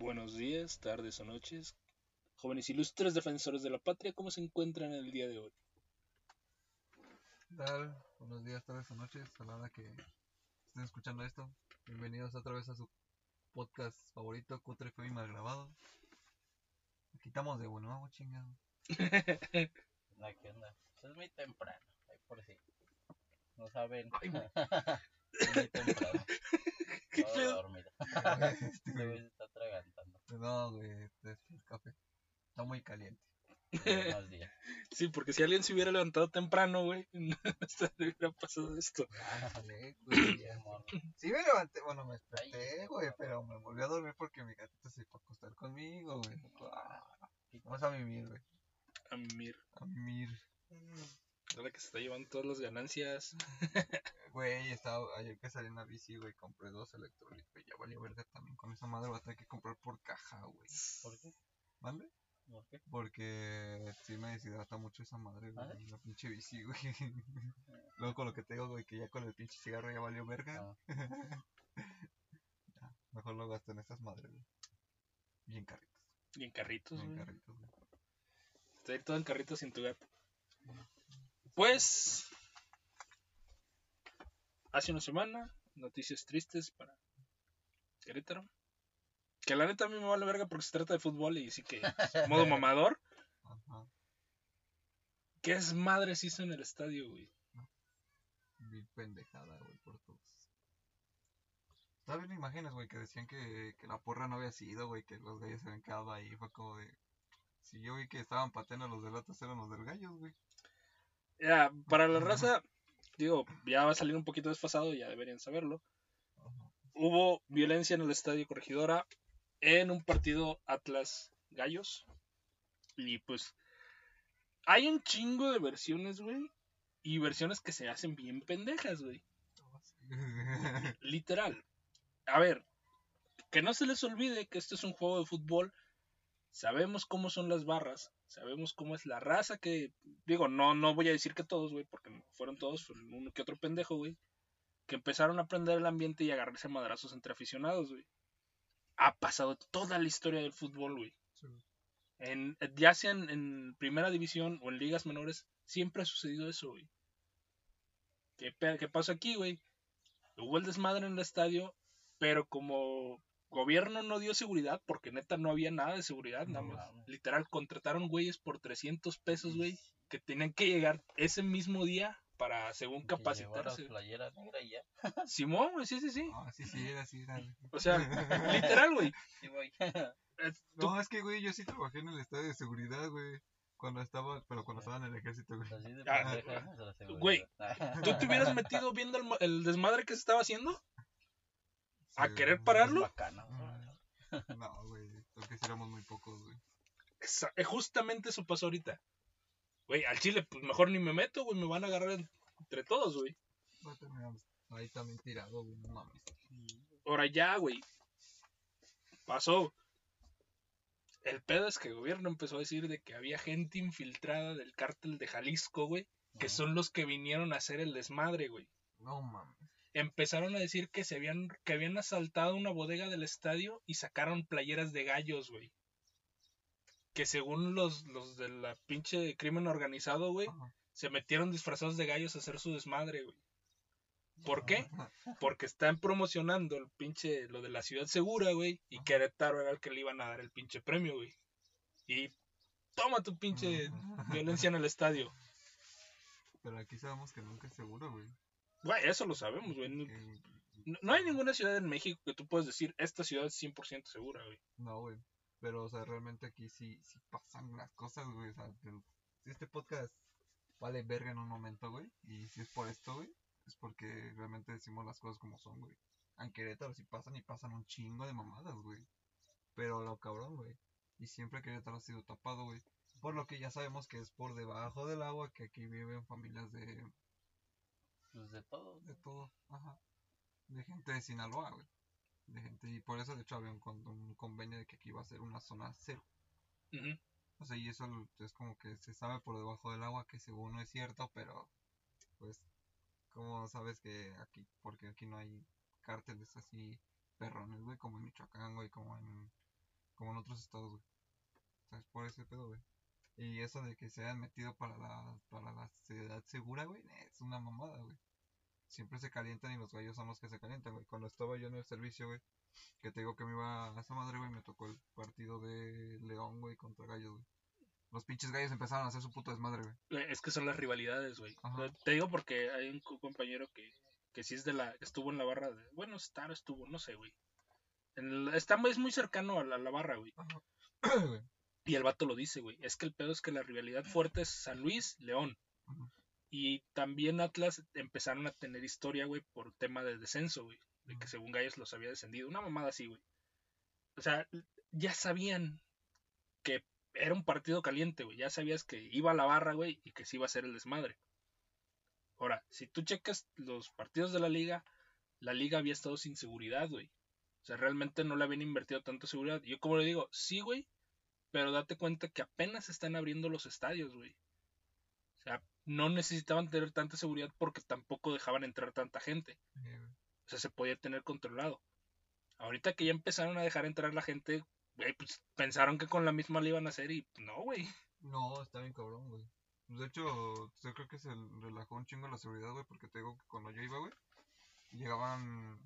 Buenos días, tardes o noches, jóvenes ilustres defensores de la patria, ¿cómo se encuentran el día de hoy? ¿Qué tal? Buenos días, tardes o noches, a la hora que estén escuchando esto. Bienvenidos otra vez a su podcast favorito, Cutre Fue y Mal Grabado. Aquí estamos de nuevo, chingado. No, ¿qué onda? Es muy temprano, ay, por si no saben. Ay, es muy temprano. ¿Qué pedo? dormido. Este, güey está atragantando. no, güey, este es el café. Está muy caliente. Sí, porque si alguien se hubiera levantado temprano, güey, no se le hubiera pasado esto. Güey, ya. Sí me levanté, bueno, me desperté, güey, no. pero me volví a dormir porque mi gatito se fue a acostar conmigo, güey. Vamos a mimir, güey. A mí, A mimir. Ahora que se está llevando todas las ganancias. Güey, estaba, ayer que salí en la bici, güey, compré dos electrolitos, ya valió verga también. Con esa madre voy a tener que comprar por caja, güey. ¿Por qué? ¿Mande? ¿Por qué? Porque sí me deshidrata mucho esa madre, güey, ¿Ah? la pinche bici, güey. Luego con lo que te digo, güey, que ya con el pinche cigarro ya valió verga. Ah, Ya, mejor lo gasto en esas madres, güey. Bien carritos, Y en carritos, bien güey. carritos, güey. Está todo en carritos sin tu gato. Pues, hace una semana, noticias tristes para Querétaro. Que la neta a mí me vale verga porque se trata de fútbol y sí que modo mamador. Ajá, ¿Qué es madre se hizo en el estadio, güey? bien pendejada, güey, por todos. ¿Sabes? imágenes, güey, que decían que, que la porra no había sido, güey, que los gallos se habían quedado ahí. Fue como de. Si yo vi que estaban pateando los del otro, eran los del gallos, güey. Ya, para la raza, digo, ya va a salir un poquito desfasado, ya deberían saberlo. Hubo violencia en el estadio Corregidora en un partido Atlas Gallos. Y pues hay un chingo de versiones, güey. Y versiones que se hacen bien pendejas, güey. Literal. A ver, que no se les olvide que este es un juego de fútbol. Sabemos cómo son las barras. Sabemos cómo es la raza que... Digo, no, no voy a decir que todos, güey, porque fueron todos, uno que otro pendejo, güey. Que empezaron a aprender el ambiente y a agarrarse a madrazos entre aficionados, güey. Ha pasado toda la historia del fútbol, güey. Sí. En, ya sea en, en primera división o en ligas menores, siempre ha sucedido eso, güey. ¿Qué, qué pasó aquí, güey? Hubo el desmadre en el estadio, pero como gobierno no dio seguridad, porque neta no había nada de seguridad, nada más. Literal, contrataron güeyes por 300 pesos, güey, que tenían que llegar ese mismo día para, según capacitarse. playera negra y ya. Simón, güey, sí, sí, sí. Ah, sí, sí, era así, era. O sea, literal, güey. Sí, güey. Eh, No, es que, güey, yo sí trabajé en el estadio de seguridad, güey. Cuando estaba, pero cuando estaba en el ejército, güey. Así de Ah, la seguridad. güey, ¿Tú te hubieras metido viendo el, el desmadre que se estaba haciendo? ¿A Sí, querer pararlo? Bacana, Mm. No, güey, creo que éramos muy pocos, güey. Esa- eh, justamente eso pasó ahorita. Güey, al chile, pues mejor ni me meto, güey, me van a agarrar en- entre todos, güey. Ahí también tirado, güey, no mames. Ahora ya, güey. Pasó. El pedo es que el gobierno empezó a decir de que había gente infiltrada del cártel de Jalisco, güey, que son los que vinieron a hacer el desmadre, güey. No mames. Empezaron a decir que se habían que habían asaltado una bodega del estadio y sacaron playeras de gallos, güey. Que según los los de la pinche crimen organizado, güey, Ajá. se metieron disfrazados de gallos a hacer su desmadre, güey. ¿Por qué? Porque están promocionando el pinche, lo de la ciudad segura, güey. Y Querétaro era el que le iban a dar el pinche premio, güey. Y toma tu pinche violencia en el estadio. Pero aquí sabemos que nunca es seguro, güey. Güey, eso lo sabemos, güey. No, no- hay ninguna ciudad en México que tú puedas decir, esta ciudad es 100% segura, güey. No, güey. Pero, o sea, realmente aquí sí, sí pasan las cosas, güey. O sea, este podcast vale verga en un momento, güey. Y si es por esto, güey, es porque realmente decimos las cosas como son, güey. En Querétaro sí pasan y pasan un chingo de mamadas, güey. Pero lo cabrón, güey. Y siempre Querétaro ha sido tapado, güey. Por lo que ya sabemos que es por debajo del agua que aquí viven familias de, Pues de todo. de todo. Ajá. De gente de Sinaloa, güey. De gente. Y por eso, de hecho, había un, con- un convenio de que aquí iba a ser una zona cero. O sea, y eso es como que se sabe por debajo del agua que según no es cierto, pero pues, ¿cómo sabes que aquí, porque aquí no hay cárteles así perrones, güey, como en Michoacán, güey, como en como en otros estados, güey. ¿Sabes? Por ese pedo, güey. Y eso de que se hayan metido para la, para la ciudad segura, güey, es una mamada, güey. Siempre se calientan y los gallos son los que se calientan, güey. Cuando estaba yo en el servicio, güey, que te digo que me iba a esa madre, güey, me tocó el partido de León, güey, contra gallos, güey. Los pinches gallos empezaron a hacer su puto desmadre, güey. Eh, Es que son las rivalidades, güey. Ajá. Te digo porque hay un co- compañero que, que sí es de la. Estuvo en la barra de. Bueno, estar estuvo, no sé, güey. En el- está, es muy cercano a la, la barra, güey. Güey. Y el vato lo dice, güey. Es que el pedo es que la rivalidad fuerte es San Luis, León. Y también Atlas empezaron a tener historia, güey, por tema de descenso, güey. De que según Gallos los había descendido. Una mamada así, güey. O sea, ya sabían que era un partido caliente, güey. Ya sabías que iba a la barra, güey, y que sí iba a ser el desmadre. Ahora, si tú checas los partidos de la liga, la liga había estado sin seguridad, güey. O sea, realmente no le habían invertido tanto seguridad. Yo como le digo, sí, güey, pero date cuenta que apenas están abriendo los estadios, güey. O sea, no necesitaban tener tanta seguridad porque tampoco dejaban entrar tanta gente. O sea, se podía tener controlado. Ahorita que ya empezaron a dejar entrar la gente, güey, pues pensaron que con la misma le iban a hacer y no, güey. No, está bien cabrón, güey. De hecho, yo creo que se relajó un chingo la seguridad, güey, porque te digo que cuando yo iba, güey, llegaban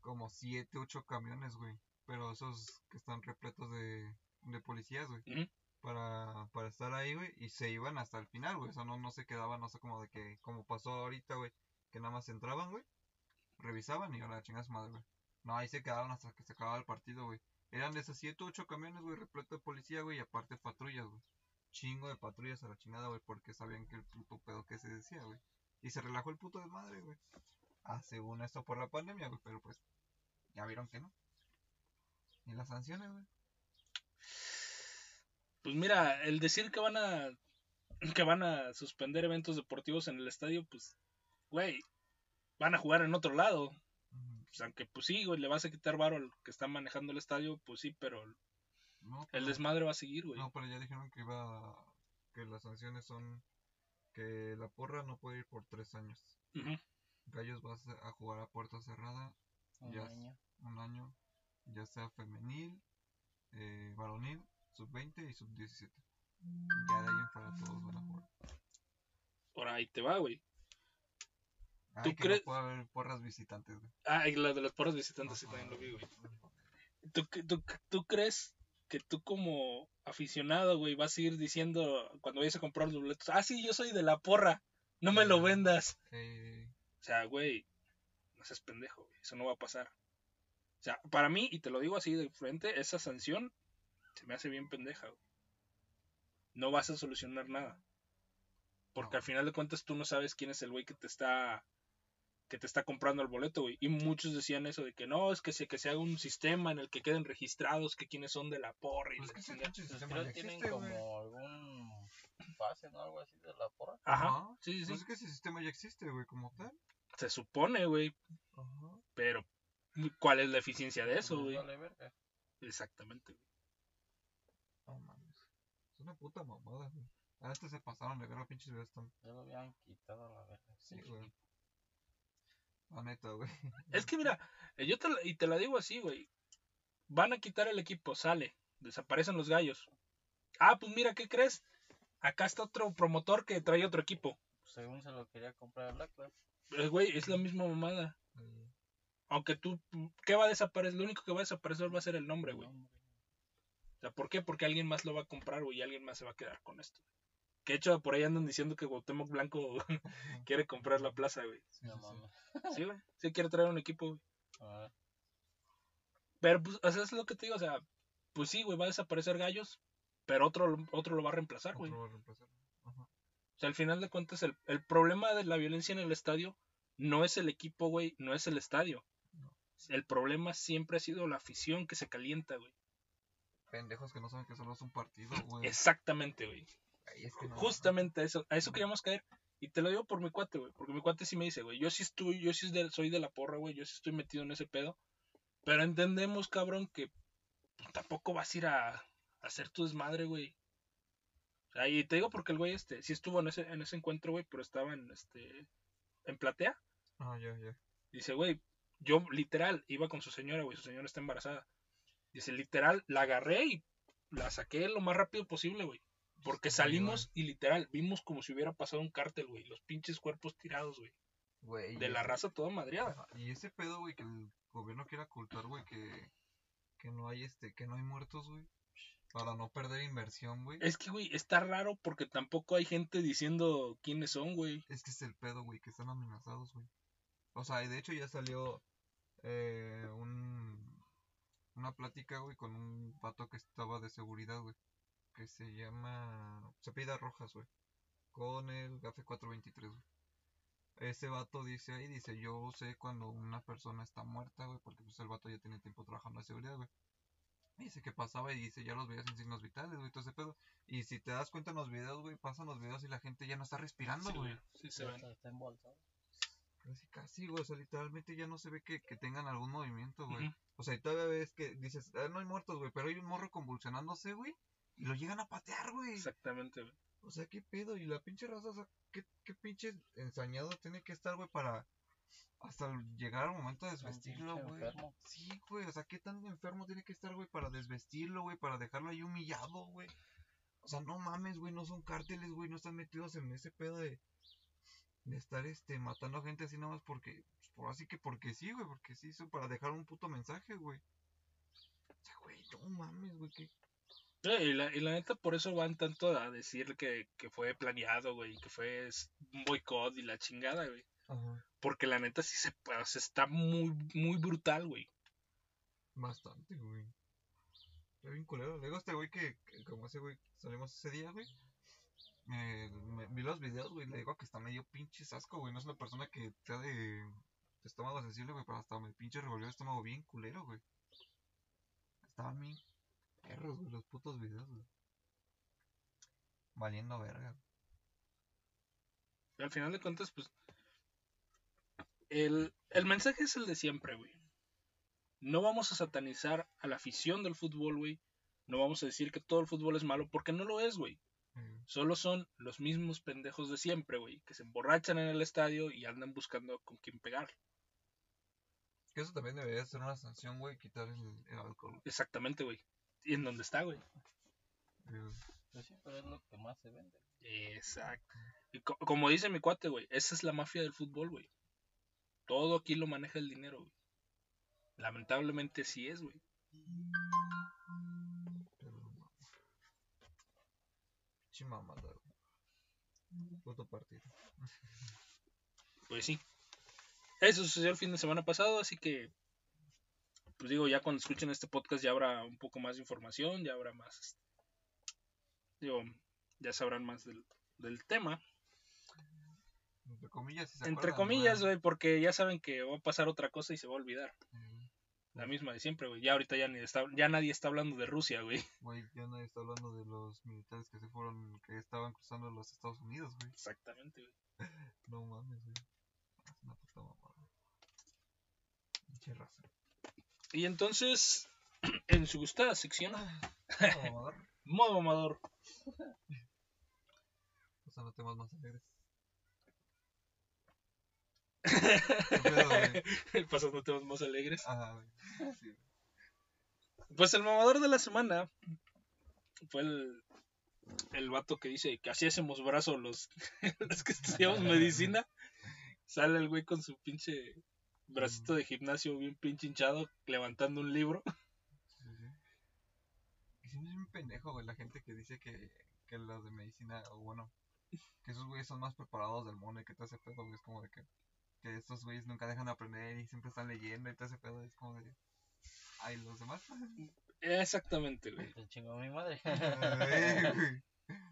como siete, ocho camiones, güey. Pero esos que están repletos de, de policías, güey. Para, para estar ahí, güey, y se iban hasta el final, güey. O sea, no, no se quedaban, no sé, como de que, como pasó ahorita, güey, que nada más entraban, güey, revisaban y ahora chingas madre, güey. No, ahí se quedaban hasta que se acababa el partido, güey. Eran de esos siete, ocho camiones, güey, repleto de policía, güey, y aparte patrullas, güey chingo de patrullas a la chingada, güey, porque sabían que el puto pedo que se decía, güey. Y se relajó el puto desmadre, güey. Ah, según esto por la pandemia, güey, pero pues ya vieron que no. Y las sanciones, güey. Pues mira, el decir que van a que van a suspender eventos deportivos en el estadio, pues, güey, van a jugar en otro lado. Pues, aunque, pues sí, güey, le vas a quitar varo al que está manejando el estadio, pues sí, pero No, el desmadre va a seguir, güey. No, pero ya dijeron que iba que las sanciones son que la porra no puede ir por tres años. Gallos vas a jugar a puerta cerrada Un Ya. año. un año, ya sea femenil, eh, varonil, sub-20 y sub-17. Ya de ahí en fuera todos van a jugar. Ahora ahí te va, güey. Que crees- no puede haber porras visitantes, güey. Ah, y la de los porros visitantes sí también lo vi, güey. ¿Tú, tú, tú crees que tú como aficionado, güey, vas a ir diciendo cuando vayas a comprar los boletos, ah, sí, yo soy de la porra, no me lo vendas? Eh, O sea, güey, no seas pendejo, güey, eso no va a pasar. O sea, para mí, y te lo digo así de frente, esa sanción se me hace bien pendeja, güey. No vas a solucionar nada. Porque No. al final de cuentas tú no sabes quién es el güey que te está que te está comprando el boleto, güey. Y muchos decían eso de que no, es que se, que se haga un sistema en el que queden registrados que quiénes son de la porra y pues la que Pues sistema creo que tienen existe, como algún pase, ¿no? Algo así de la porra. Ajá, Ajá. sí, sí, Pues sí. es que ese sistema ya existe, güey, como tal. Se supone, güey, Ajá. pero ¿cuál es la eficiencia de eso, Pues güey? vale verga. Exactamente, güey. No mames. Es una puta mamada, güey. A este se pasaron de ver los pinches videos tan. Ya lo habían quitado a la verga. Sí, güey. La neta, güey. Es que mira, eh, yo te la- y te la digo así, güey. Van a quitar el equipo, sale, desaparecen los gallos. Ah, pues mira, ¿qué crees? Acá está otro promotor que trae otro equipo. Según se lo quería comprar a Black Label. Eh, güey, es la misma mamada. Eh, Aunque tú, ¿qué va a desaparecer? Lo único que va a desaparecer va a ser el nombre, güey. O sea, ¿por qué? Porque alguien más lo va a comprar, güey, y alguien más se va a quedar con esto. Que de hecho, por ahí andan diciendo que Cuauhtémoc Blanco quiere comprar la plaza, güey. sí, No sí, güey. Sí quiere traer un equipo, güey. Ah, Pero, pues, o sea, es lo que te digo, o sea, pues sí, güey, va a desaparecer gallos, pero otro, lo- otro lo va a reemplazar, güey. Otro va a reemplazar. Ajá. O sea, al final de cuentas, el, el problema de la violencia en el estadio no es el equipo, güey, no es el estadio. El problema siempre ha sido la afición que se calienta, güey. Pendejos que no saben que solo es un partido, güey. Exactamente, güey. Ay, es que no- Justamente a eso, a eso queríamos caer. Y te lo digo por mi cuate, güey. Porque mi cuate sí me dice, güey, yo sí estoy, yo sí soy de la porra, güey. Yo sí estoy metido en ese pedo. Pero entendemos, cabrón, que tampoco vas a ir a, a hacer tu desmadre, güey. O sea, y te digo porque el güey, este, sí estuvo en ese, en ese encuentro, güey, pero estaba en, este, en platea. Ah, ya, ya. Dice, güey, yo literal iba con su señora, güey, su señora está embarazada. Dice, literal, la agarré y la saqué lo más rápido posible, güey. Porque salimos y literal, vimos como si hubiera pasado un cártel, güey. Los pinches cuerpos tirados, güey. Güey, De la raza toda madreada. Y ese pedo, güey, que el gobierno quiere ocultar, güey, que, que no hay este, que no hay muertos, güey. Para no perder inversión, güey. Es que, güey, está raro porque tampoco hay gente diciendo quiénes son, güey. Es que es el pedo, güey, que están amenazados, güey. O sea, y de hecho ya salió eh, un, una plática, güey, con un vato que estaba de seguridad, güey. Que se llama... Se pida Rojas, güey. Con el GAFE 423, güey. Ese vato dice ahí, dice, yo sé cuando una persona está muerta, güey, porque pues el vato ya tiene tiempo trabajando de seguridad, güey. Dice que pasaba y dice, ya los veías sin signos vitales, güey, todo ese pedo. Y si te das cuenta en los videos, güey, pasan los videos y la gente ya no está respirando, güey. Sí, se ven. está- está embolsado. Casi, casi, güey. O sea, literalmente ya no se ve que, que tengan algún movimiento, güey. O sea, y todavía ves que dices, "Ah, no hay muertos, güey. Pero hay un morro convulsionándose, güey. Y lo llegan a patear, güey. Exactamente, güey. O sea, qué pedo. Y la pinche raza, o sea, qué, qué pinche ensañado tiene que estar, güey, para hasta llegar al momento de desvestirlo, güey. enfermo. Sí, güey. O sea, qué tan enfermo tiene que estar, güey, para desvestirlo, güey. Para dejarlo ahí humillado, güey. O sea, no mames, güey. No son cárteles, güey. No están metidos en ese pedo de de estar este matando a gente así nada más porque pues, por así que porque sí, güey, porque sí son para dejar un puto mensaje, güey. O sea, güey, no mames, güey, que Eh, Y la, y la neta, por eso van tanto a decir que, que fue planeado, güey, que fue un boicot y la chingada, güey. Porque la neta sí se, sea, está muy, muy brutal, güey. bastante, güey. Está bien culero. A este güey que, que como ese güey salimos ese día, güey. Me- vi los videos, güey, le digo que está medio pinche asco, güey. No es una persona que sea de, estómago sensible, güey, pero hasta me pinche revolvió el estómago bien culero, güey. Estaban bien perros, güey, los putos videos, güey. Valiendo verga. Al final de cuentas, pues. El, el mensaje es el de siempre, güey. No vamos a satanizar a la afición del fútbol, güey. No vamos a decir que todo el fútbol es malo, porque no lo es, güey. Solo son los mismos pendejos de siempre, güey. Que se emborrachan en el estadio y andan buscando con quién pegar. Eso también debería ser una sanción, güey, quitar el, el alcohol. Exactamente, güey. ¿Y en dónde está, güey? Pues sí, pero es lo que más se vende. Exacto. Y co- como dice mi cuate, güey, esa es la mafia del fútbol, güey. Todo aquí lo maneja el dinero, güey. Lamentablemente sí es, güey. Pinche mamada, güey. Puto partido. Pues sí. Eso sucedió el fin de semana pasado, así que, pues digo, ya cuando escuchen este podcast ya habrá un poco más de información, ya habrá más, digo, ya sabrán más del, del tema. Entre comillas, si se Entre acuerdan, comillas, güey, porque ya saben que va a pasar otra cosa y se va a olvidar. Eh, La misma de siempre, güey. Ya ahorita ya, ni está, ya nadie está hablando de Rusia, güey. Güey, ya nadie está hablando de los militares que se fueron, que estaban cruzando los Estados Unidos, güey. Exactamente, güey. No mames, güey. Es una puta mamada. Pinche raza. Y entonces, en su gustada sección, No, mamador. modo amador. Pasando temas más alegres. Pasando temas más alegres. Ajá, güey. Sí, Pues el mamador de la semana fue el, el vato que dice que así hacemos brazo los, los que estudiamos medicina. Sale el güey con su pinche bracito de gimnasio bien pinche hinchado levantando un libro. sí, sí. Es un pendejo, güey, la gente que dice que, que los de medicina, o bueno, que esos güeyes son más preparados del mundo y que todo ese pedo, güey, es como de que, que estos güeyes nunca dejan de aprender y siempre están leyendo y todo ese pedo, es como de... Ay, los demás. Exactamente, güey. Te chingó mi madre.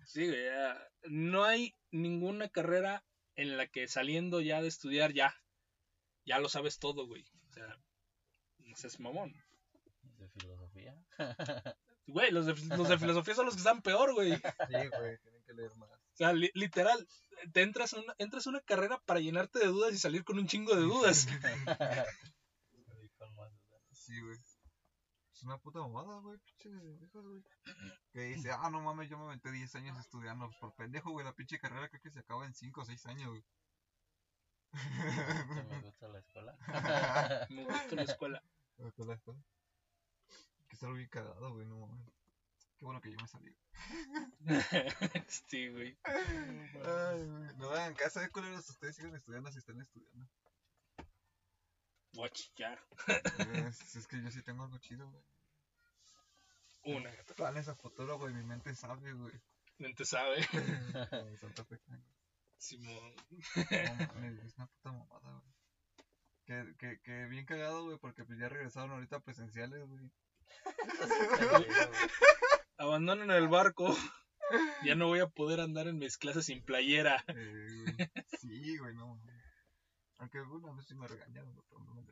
Sí, güey. ya. No hay ninguna carrera en la que saliendo ya de estudiar ya, ya lo sabes todo, güey. O sea, no seas mamón. De filosofía. Güey, los de, los de filosofía son los que están peor, güey. Sí, güey, tienen que leer más. O sea, li- literal, te entras a, una, entras a una carrera para llenarte de dudas y salir con un chingo de dudas. Sí, güey. Es una puta mamada, güey, pinche viejas, güey. Que dice, ah, no mames, yo me aventé 10 años estudiando. Pues por pendejo, güey, la pinche carrera creo que se acaba en 5 o 6 años, güey. Me gusta la escuela. Me gustó la escuela. Me acuerdo esto. Que es algo bien cagado, güey, no mames. Qué bueno que yo me salí. sí, güey. Ay, güey. No hagan caso de culeros, ustedes sigan estudiando si están estudiando. Watch, ya. Es, es que yo sí tengo algo chido, güey. Una. Planes a futuro, güey, mi mente sabe, güey. Mente sabe. Santa Fe, güey. Simón. No es una puta mamada, güey. Que, que, que bien cagado, güey, porque pues ya regresaron ahorita presenciales, güey. Abandonen el barco. Ya no voy a poder andar en mis clases sin playera. Eh. Sí, güey, no. Aunque alguna vez sí me regañaron, pero no me.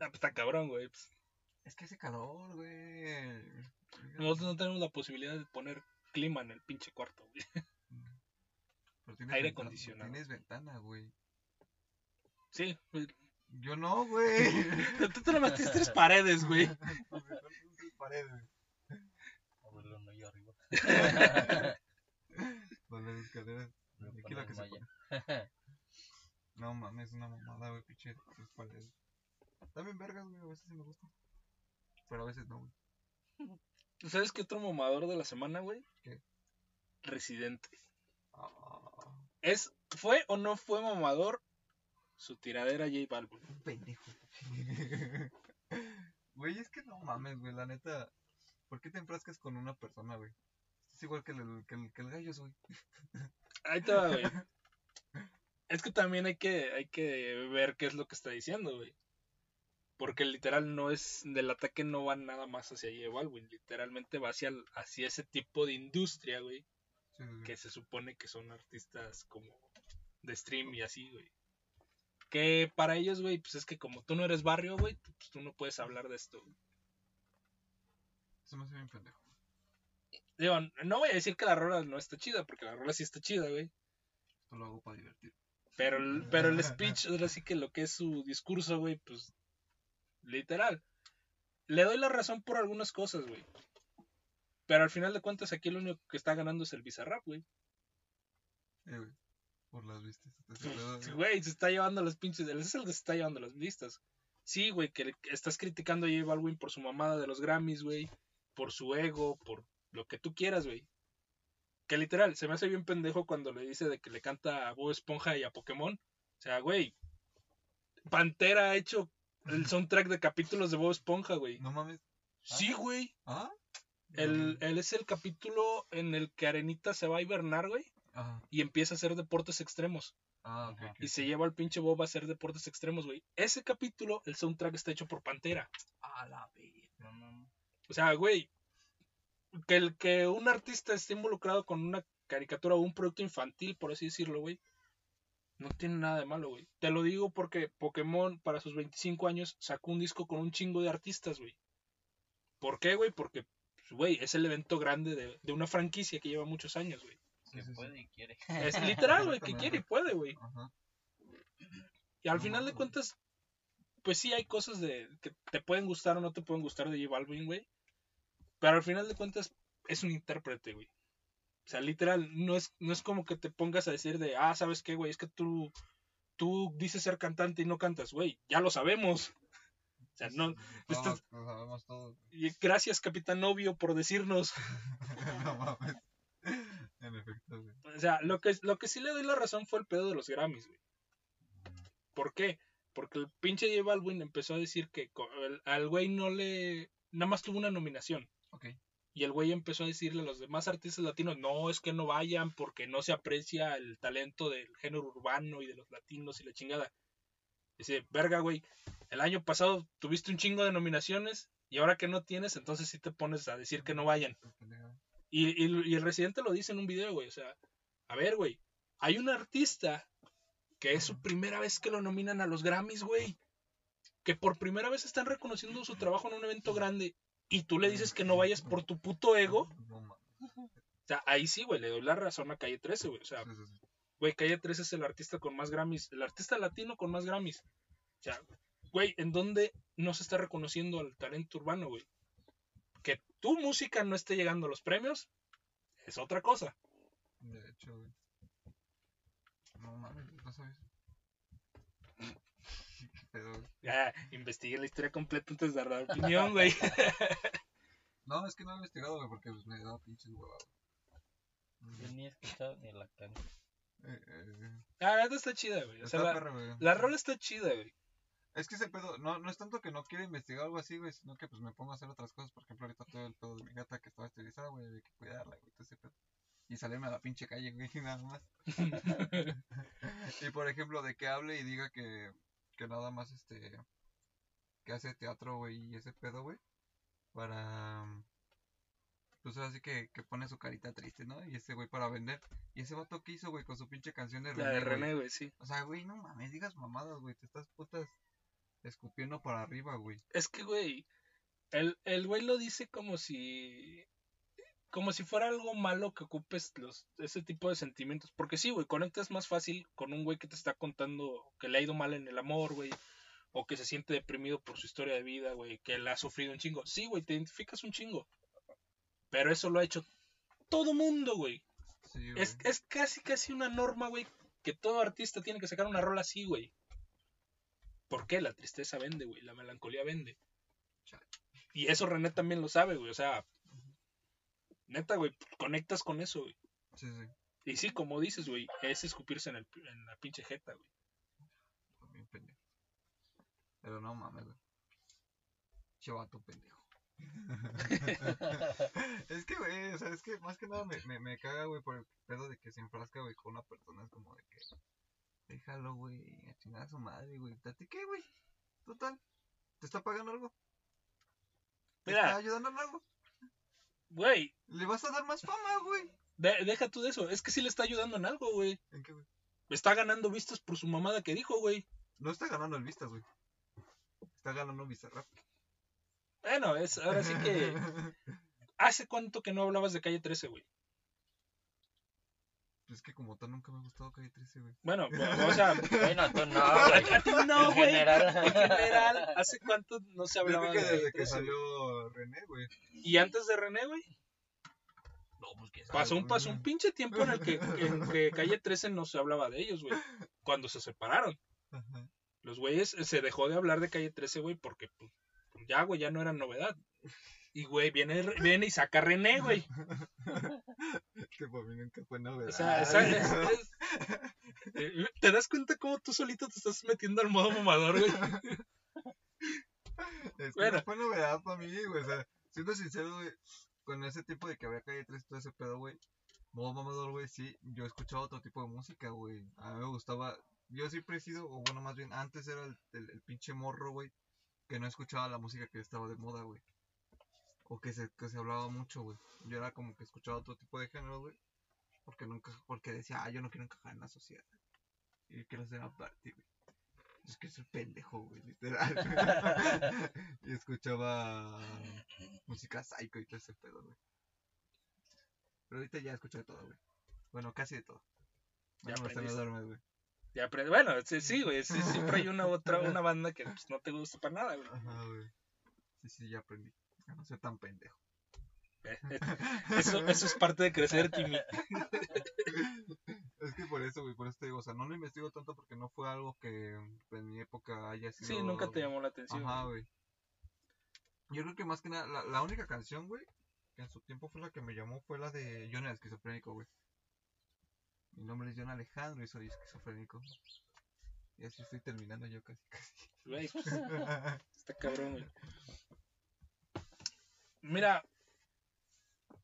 Ah, pues está cabrón, güey. Pues, Es que hace calor, güey. nosotros no tenemos la posibilidad de poner clima en el pinche cuarto, güey. Pero tienes aire ventana- acondicionado. Tienes ventana, güey. Sí, güey. Yo no, güey. Tú te lo metiste tres paredes, güey. Pared, güey. Abuelo, no yo arriba. Con las escaleras. Le Aquí ponen la que se malla. pone. No mames, una mamada, güey, pinche. tres paredes. También vergas, güey, a veces sí me gusta. Pero a veces no, güey. ¿Sabes qué otro mamador de la semana, güey? ¿Qué? Residente. Ah, ¿Es, ¿Fue o no fue mamador su tiradera J Balvin? un pendejo. Güey, es que no mames, güey, la neta. ¿Por qué te enfrascas con una persona, güey? Es igual que el, que el, que el gallo, güey. Ahí te va, güey. Es que también hay que, hay que ver qué es lo que está diciendo, güey. Porque literal no es, del ataque no va nada más hacia J Balvin, literalmente va hacia, hacia ese tipo de industria, güey, Sí, sí, sí. que se supone que son artistas como de stream y así, güey. Que para ellos, güey, pues es que como tú no eres barrio, güey, tú- pues tú no puedes hablar de esto. güey. Se me hace bien pendejo. Digo, no voy a decir que la rola no está chida, porque la rola sí está chida, güey. Esto lo hago para divertir. Pero el, pero el speech, ahora sí que lo que es su discurso, güey, pues literal. Le doy la razón por algunas cosas, güey. Pero al final de cuentas aquí lo único que está ganando es el Bizarrap, güey. Eh, güey. Por las vistas. güey. Se está llevando las pinches. Él es el que se está llevando las vistas. Sí, güey, que le- estás criticando a J Balvin por su mamada de los Grammys, güey. Por su ego, por lo que tú quieras, güey. Que literal, se me hace bien pendejo cuando le dice de que le canta a Bob Esponja y a Pokémon. O sea, güey. Pantera ha hecho el soundtrack de capítulos de Bob Esponja, güey. No mames. Sí, güey. ¿Ah? El, el es el capítulo en el que Arenita se va a hibernar, güey. Ajá. Y empieza a hacer deportes extremos. Ah, Y se lleva al pinche Bob a hacer deportes extremos, güey. Ese capítulo, el soundtrack está hecho por Pantera. A la. No, no, no. O sea, güey, que el que un artista esté involucrado con una caricatura o un producto infantil, por así decirlo, güey, no tiene nada de malo, güey. Te lo digo porque Pokémon, para sus 25 años, sacó un disco con un chingo de artistas, güey. ¿Por qué, güey? Porque, pues, güey, es el evento grande de, de una franquicia que lleva muchos años, güey. Que sí, sí. puede y quiere. Es literal, güey, que quiere y puede, güey. Y al No final de cuentas, pues sí hay cosas de que te pueden gustar o no te pueden gustar de J Balvin, güey. Pero al final de cuentas es un intérprete, güey. O sea, literal, no es, no es como que te pongas a decir de, ah, ¿sabes qué, güey? Es que tú, tú dices ser cantante y no cantas, güey. Ya lo sabemos. O sea, no, Todos estás- lo sabemos todos. y gracias, Capitán Novio, por decirnos. no mames. En efecto, güey. O sea, lo que, lo que sí le doy la razón fue el pedo de los Grammys, güey. ¿Por qué? Porque el pinche J Balvin empezó a decir que el- al güey no le... Nada más tuvo una nominación. Ok. Y el güey empezó a decirle a los demás artistas latinos, no, es que no vayan porque no se aprecia el talento del género urbano y de los latinos y la chingada. Dice, verga, güey, el año pasado tuviste un chingo de nominaciones y ahora que no tienes, entonces sí te pones a decir que no vayan. Y, y- y el residente lo dice en un video, güey. O sea, a ver, güey. Hay un artista que es su primera vez que lo nominan a los Grammys, güey. Que por primera vez están reconociendo su trabajo en un evento grande. Y tú le dices que no vayas por tu puto ego. O sea, ahí sí, güey, le doy la razón a Calle 13, güey. O sea, güey, Calle 13 es el artista con más Grammys. El artista latino con más Grammys. O sea, güey, ¿en dónde no se está reconociendo al talento urbano, güey? Que tu música no esté llegando a los premios es otra cosa. De hecho, güey. No mames, no sabes. güey. Ya, investigué la historia completa antes de dar opinión, güey. No, es que no he investigado, güey, porque pues, me da pinches huevadas. Yo ni he escuchado ni la canción. Eh, eh, Ah, la está chida, güey. O sea, está la, perra, güey. la rola está chida, güey. Es que ese pedo, no, no es tanto que no quiera investigar algo así, güey, sino que pues me pongo a hacer otras cosas. Por ejemplo, ahorita todo el pedo de mi gata que estaba esterilizada, güey, hay que cuidarla, güey, todo ese pedo. Y salirme a la pinche calle, güey, nada más. y por ejemplo, de que hable y diga que, que nada más este. que hace teatro, güey, y ese pedo, güey. Para. Pues así que, que pone su carita triste, ¿no? Y ese güey para vender. Y ese vato que hizo, güey, con su pinche canción de La de René. René, güey, sí. O sea, güey, no mames, digas mamadas, güey. Te estás putas escupiendo para arriba, güey. Es que, güey, el, el güey lo dice como si. Como si fuera algo malo que ocupes los, ese tipo de sentimientos. Porque sí, güey, conectas más fácil con un güey que te está contando que le ha ido mal en el amor, güey. O que se siente deprimido por su historia de vida, güey. Que la ha sufrido un chingo. Sí, güey, te identificas un chingo. Pero eso lo ha hecho todo mundo, güey. Sí. Es, es casi, casi una norma, güey, que todo artista tiene que sacar una rola así, güey. ¿Por qué? La tristeza vende, güey. La melancolía vende. Y eso René también lo sabe, güey. O sea, neta, güey, conectas con eso, güey. Sí, sí. Y sí, como dices, güey, es escupirse en, el, en la pinche jeta, güey. También pendejo. Pero no mames, güey. Che vato pendejo. es que, güey, o sea, es que más que nada me, me, me caga, güey, por el pedo de que se enfrasca, güey, con una persona. Es como de que. Déjalo, güey, a chingar a su madre, güey. ¿Date qué, güey? Total. ¿Te está pagando algo? ¿Te Mira. está ayudando en algo? Güey, ¿Le vas a dar más fama, güey? de- deja tú de eso. Es que sí le está ayudando en algo, güey. ¿En qué, güey? Está ganando vistas por su mamada que dijo, güey. No está ganando el vistas, güey. Está ganando Bizarrap. Bueno, es ahora sí que. ¿Hace cuánto que no hablabas de calle 13, güey? Es que como tal nunca me ha gustado Calle 13, güey. Bueno, o sea, Bueno, tú no, a, güey. a ti no, En güey. general. En general, ¿hace cuánto no se hablaba de desde que 13, güey? salió René, güey. Y antes de René, güey, No, pues que pasó un, pasó un pinche tiempo en el que, en que calle 13 no se hablaba de ellos, güey. Cuando se separaron. Ajá. Los güeyes se dejó de hablar de calle 13, güey, porque pues, ya, güey, ya no era novedad. Y, güey, viene, viene y saca René, güey. Que por mí nunca fue novedad. O sea, es- es- ¿te das cuenta cómo tú solito te estás metiendo al modo mamador, güey? Es que bueno. no fue novedad para mí, güey. O sea, siendo sincero, güey, con ese tipo de que había calle 3 y todo ese pedo, güey. Modo mamador, güey, sí, yo escuchaba otro tipo de música, güey. A mí me gustaba. Yo siempre he sido, o bueno, más bien, antes era el, el, el pinche morro, güey, que no escuchaba la música que estaba de moda, güey. O que se, que se hablaba mucho, güey. Yo era como que escuchaba otro tipo de género, güey. Porque nunca, porque decía, ah, yo no quiero encajar en la sociedad. Yo quiero ser aparte, güey. Es que soy pendejo, güey, literal. y escuchaba música psycho y todo ese pedo, güey. Pero ahorita ya escucho de todo, güey. Bueno, casi de todo. Ya Bueno, me aprendiste. duerme, güey. Ya aprende- bueno, sí, sí, güey, sí, siempre hay una otra, una banda que pues, no te gusta para nada, güey. Ajá, güey. Sí, sí, ya aprendí. A no ser tan pendejo. Eso, eso es parte de crecer, Timmy. es que por eso, güey, por eso te digo, o sea, no lo investigo tanto porque no fue algo que en mi época haya sido... Sí, nunca te llamó la atención. Ajá, güey. Yo creo que más que nada, la, la única canción, güey, que en su tiempo fue la que me llamó fue la de John el esquizofrénico, güey. Mi nombre es John Alejandro y soy esquizofrénico. Y así estoy terminando yo casi, casi. Güey, está cabrón, güey. Mira,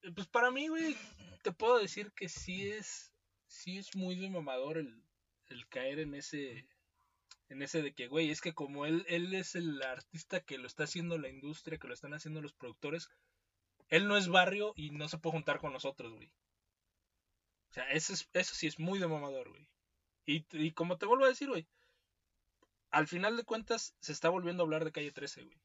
eh, pues para mí, güey, te puedo decir que sí es, sí es muy de mamador el, el caer en ese, en ese de que, güey, es que como él, él es el artista que lo está haciendo la industria, que lo están haciendo los productores, él no es barrio y no se puede juntar con nosotros, güey. O sea, eso, es, eso sí es muy de mamador, güey. Y, y como te vuelvo a decir, güey, al final de cuentas se está volviendo a hablar de calle 13, güey.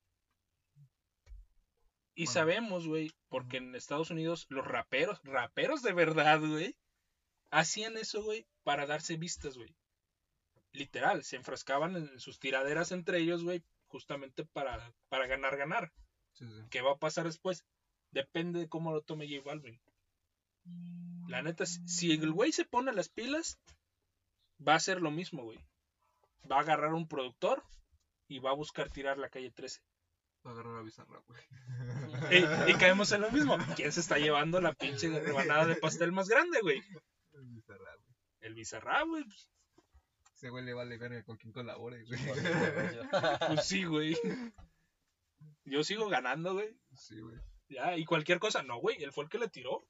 Y Bueno. sabemos, güey, porque en Estados Unidos los raperos, raperos de verdad, güey, hacían eso, güey, para darse vistas, güey. Literal, se enfrascaban en sus tiraderas entre ellos, güey, justamente para, para ganar, ganar. Sí, sí. ¿Qué va a pasar después? Depende de cómo lo tome J Balvin. La neta, si- el güey se pone las pilas, va a hacer lo mismo, güey. Va a agarrar un productor y va a buscar tirar la calle 13. Agarrar a Bizarra, güey. Y, y caemos en lo mismo. ¿Quién se está llevando la pinche rebanada de pastel más grande, güey? Bizarra, güey. El Bizarra, güey. Ese güey le vale verga con quien colabore, güey. pues sí, güey. Yo sigo ganando, güey. Sí, güey. Ya, y cualquier cosa. No, güey, él fue el que le tiró.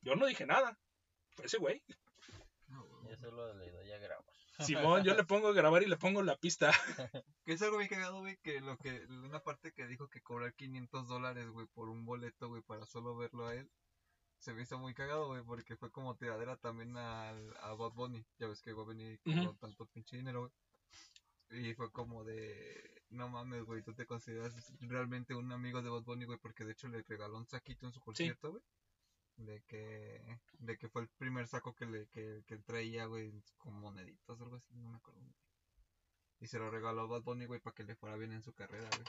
Yo no dije nada. Ese güey. No, güey. Yo solo le doy. Simón, yo le pongo a grabar y le pongo la pista. Que es algo bien cagado, güey, que lo que, una parte que dijo que cobrar 500 dólares, güey, por un boleto, güey, para solo verlo a él, se me hizo muy cagado, güey, porque fue como tiradera también al, a Bad Bunny. Ya ves que Bad Bunny cobró Ujú. tanto pinche dinero, güey. Y fue como de, no mames, güey, tú te consideras realmente un amigo de Bad Bunny, güey, porque de hecho le regaló un saquito en su concierto, güey. De que, de que fue el primer saco que le, que, que traía, güey, con moneditas o algo así, no me acuerdo. Y se lo regaló a Bad Bunny, güey, para que le fuera bien en su carrera, güey.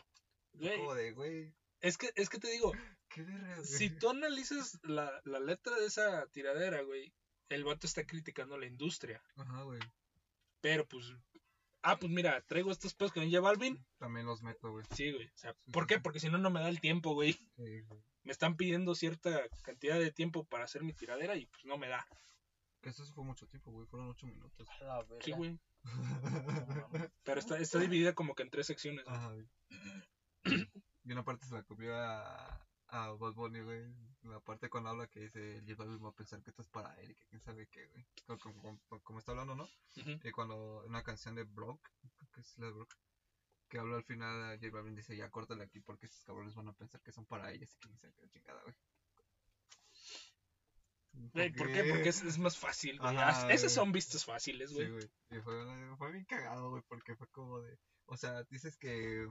Fue Güey, Como de, güey, es que, es que te digo, qué verga, si tú analizas la, la letra de esa tiradera, güey, el vato está criticando la industria. Ajá, güey. Pero pues. Ah, pues mira, traigo estos pedos que me lleva Alvin. También los meto, güey. Sí, güey. O sea, ¿por qué? Porque si no, no me da el tiempo, güey. Sí, güey. Me están pidiendo cierta cantidad de tiempo para hacer mi tiradera y pues no me da. Que eso fue mucho tiempo, güey. Fueron ocho minutos. A la verga. Sí, güey. Pero está, está dividida como que en tres secciones. Ajá, güey. Y una parte se la copió a, a Bad Bunny, güey. La parte cuando habla que dice, J Balvin va a pensar que esto es para él y que quién sabe qué, güey. Como, como- como- está hablando, ¿no? Y cuando una canción de Brock, que es la de Brock, que habla al final, J Balvin dice, ya córtale aquí porque estos cabrones van a pensar que son para ellos y que quién sabe qué chingada, güey. Güey, ¿Por qué? Porque es, es más fácil, güey. Ajá, Esos güey. son vistos fáciles, Sí, güey. güey. Y fue, fue bien cagado, güey, porque fue como de... O sea, dices que,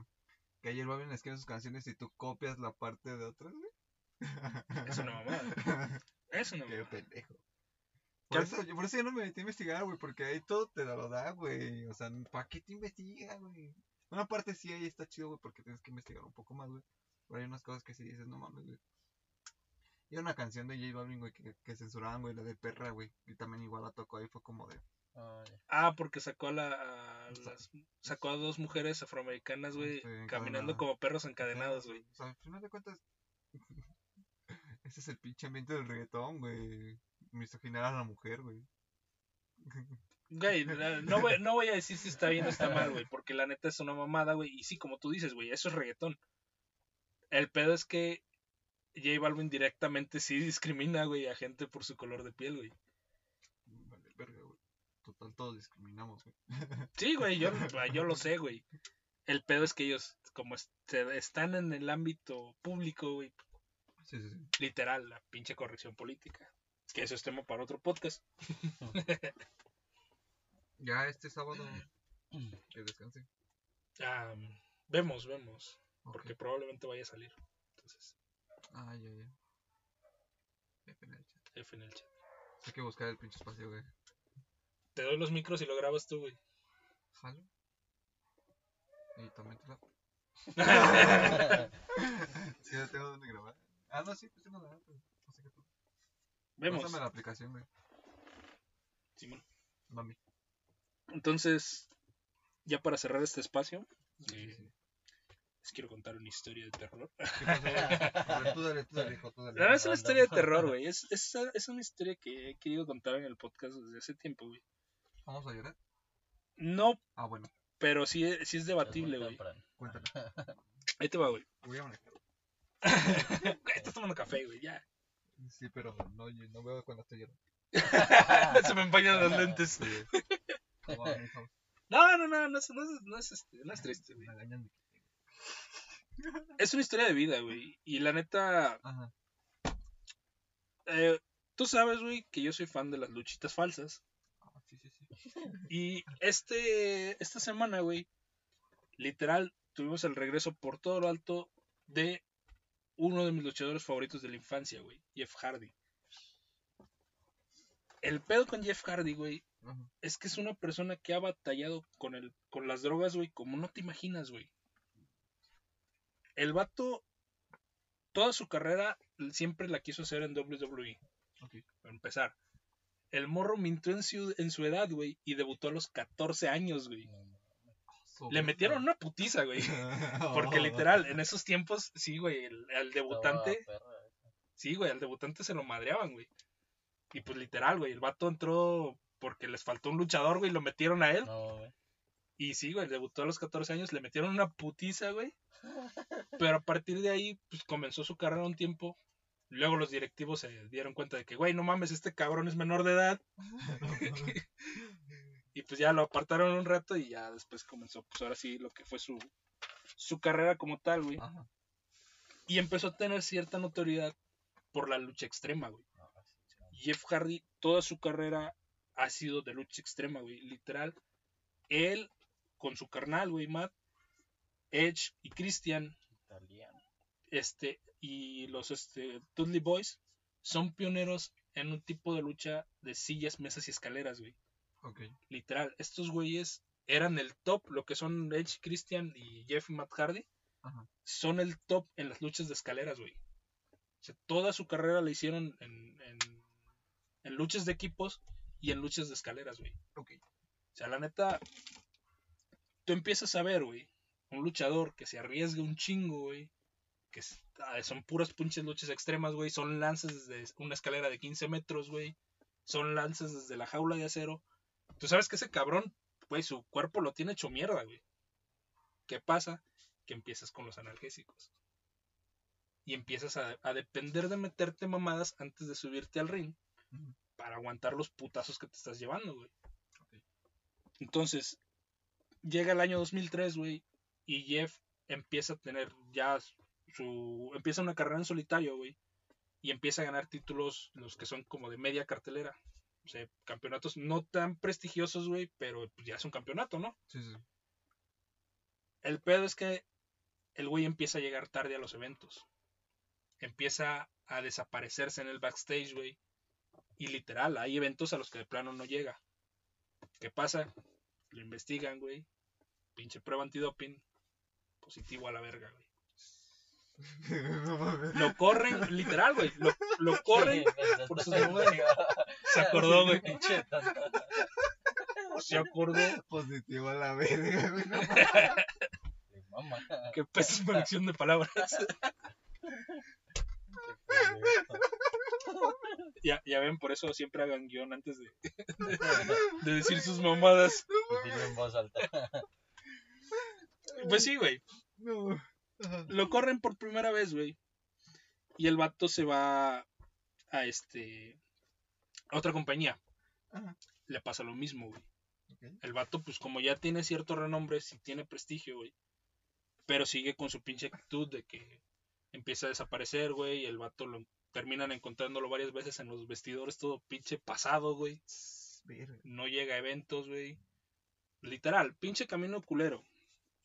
que ayer Balvin escribe sus canciones y tú copias la parte de otras, güey. Es una mamada. Es una Qué mamada. pendejo. Por ¿Qué- eso, por eso yo no me metí a investigar, güey, porque ahí todo te lo da, güey. O sea, ¿para qué te investiga, güey? Una parte sí ahí está chido, güey, porque tienes que investigar un poco más, güey. Pero hay unas cosas que sí dices, no mames, güey. Y una canción de J Balvin, güey, que, que censuraban, güey, la de Perra, güey. Y también igual la tocó ahí, fue como de... Ah. Ah, porque sacó a, la, a las- sacó a dos mujeres afroamericanas, güey, Sí, caminando como perros encadenados, güey. O sea, al final de cuentas, ese es el pinche ambiente del reggaetón, güey. Misoginar a la mujer, güey. Güey, no voy, no voy a decir si está bien o está mal, güey, porque la neta es una mamada, güey. Y sí, como tú dices, güey, eso es reggaetón. El pedo es que J Balvin directamente sí discrimina, güey, a gente por su color de piel, güey. Total, todos discriminamos, güey. Sí, güey, yo, yo lo sé, güey. El pedo es que ellos, como están en el ámbito público, güey, Sí, sí, sí. literal, la pinche corrección política. Que eso es tema para otro podcast. Ya este sábado, que descanse. Ah, vemos, vemos. Porque probablemente vaya a salir. Entonces, Ah, ya, ya. F en el chat. F en el chat. Hay que buscar el pinche espacio, güey. Te doy los micros y lo grabas tú, güey. Jalo. Y también te la... Sí, ya tengo donde grabar. Ah, no, sí, pues tengo la pues, No sé qué tú. Vemos. Pásame la aplicación, güey. Simón. Mami. Entonces, ya para cerrar este espacio, Sí, Eh, sí, les quiero contar una historia de terror. Tú dale, tú dale, hijo, tú dale. Verdad es una historia de terror, güey. Es, es, es una historia que he querido contar en el podcast desde hace tiempo, güey. ¿Vamos a llorar? No, Ah, bueno, pero sí, sí es debatible, güey. cuéntame. Ahí te va, güey. Voy a manejar. Güey, Estás tomando café, güey, ya. Sí, pero no, no veo cuando estoy llorando. Se me empañan los lentes. No, no, no, no es, no es, no es, este, no es triste, güey. Es una historia de vida, güey. Y la neta, Ajá. eh, tú sabes, güey, que yo soy fan de las luchitas falsas. Y este, esta semana, güey, literal, tuvimos el regreso por todo lo alto de uno de mis luchadores favoritos de la infancia, güey, Jeff Hardy. El pedo con Jeff Hardy, güey, es que es una persona que ha batallado con, el, con las drogas, güey, como no te imaginas, güey. El vato, toda su carrera siempre la quiso hacer en WWE. Para empezar. El morro mintió en su, en su edad, güey, y debutó a los 14 años, güey. Le metieron una putiza, güey. Porque literal, en esos tiempos, sí, güey, al debutante, sí, güey, al debutante se lo madreaban, güey. Y pues literal, güey, el vato entró porque les faltó un luchador, güey, y lo metieron a él. No. Y sí, güey, debutó a los 14 años, le metieron una putiza, güey. Pero a partir de ahí, pues comenzó su carrera un tiempo. Luego los directivos se dieron cuenta de que, güey, no mames, este cabrón es menor de edad. y pues ya lo apartaron un rato y ya después comenzó, pues ahora sí, lo que fue su, su carrera como tal, güey. Ajá. Y empezó a tener cierta notoriedad por la lucha extrema, güey. Sí, sí. Jeff Hardy, toda su carrera ha sido de lucha extrema, güey. Literal. Él, con su carnal, güey, Matt, Edge y Christian, Italiano. Este, y los este, Dudley Boys, son pioneros en un tipo de lucha de sillas, mesas y escaleras, güey. Ok. Literal. Estos güeyes eran el top, lo que son Edge, Christian y Jeff y Matt Hardy, Ajá. son el top en las luchas de escaleras, güey. O sea, toda su carrera la hicieron en, en, en luchas de equipos y en luchas de escaleras, güey. Ok. O sea, la neta, tú empiezas a ver, güey, un luchador que se arriesga un chingo, güey. Que son puras pinches luchas extremas, güey. Son lances desde una escalera de 15 metros, güey. Son lances desde la jaula de acero. Tú sabes que ese cabrón, güey, su cuerpo lo tiene hecho mierda, güey. ¿Qué pasa? Que empiezas con los analgésicos. Y empiezas a, a depender de meterte mamadas antes de subirte al ring para aguantar los putazos que te estás llevando, güey. Entonces, llega el año 2003, güey, y Jeff empieza a tener ya su... empieza una carrera en solitario, güey, y empieza a ganar títulos, los que son como de media cartelera. O sea, campeonatos no tan prestigiosos, güey, pero pues, ya es un campeonato, ¿no? Sí, sí. El pedo es que el güey empieza a llegar tarde a los eventos. Empieza a desaparecerse en el backstage, güey. Y literal, hay eventos a los que de plano no llega. ¿Qué pasa? Lo investigan, güey. Pinche prueba antidoping. Positivo a la verga, güey. Lo corren, literal, güey. Lo, lo corren. Por sus. Se acordó, güey. Se acordó. Positivo a la verga, güey. no mamá. Qué pésima elección de palabras. Ya, ya ven, por eso siempre hagan guion antes de, de decir sus mamadas. Dile en voz alta. Pues sí, güey. No. Ajá. Lo corren por primera vez, güey. Y el vato se va a este. a otra compañía. Ajá. Le pasa lo mismo, güey. El vato, pues como ya tiene cierto renombre, sí tiene prestigio, güey. Pero sigue con su pinche actitud de que empieza a desaparecer, güey. Y el vato lo terminan encontrándolo varias veces en los vestidores, todo pinche pasado, güey. No llega a eventos, güey. Literal, pinche camino culero.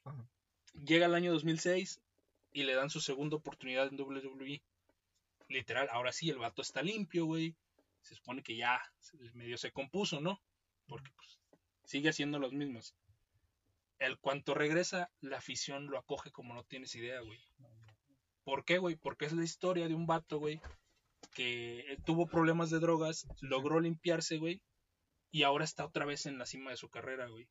Ajá. Llega el año 2006 y le dan su segunda oportunidad en WWE. Literal, ahora sí, el vato está limpio, güey. Se supone que ya medio se compuso, ¿no? Porque pues, sigue haciendo las mismas. El cuanto regresa, la afición lo acoge como no tienes idea, güey. ¿Por qué, güey? Porque es la historia de un vato, güey, que tuvo problemas de drogas, logró limpiarse, güey, y ahora está otra vez en la cima de su carrera, güey.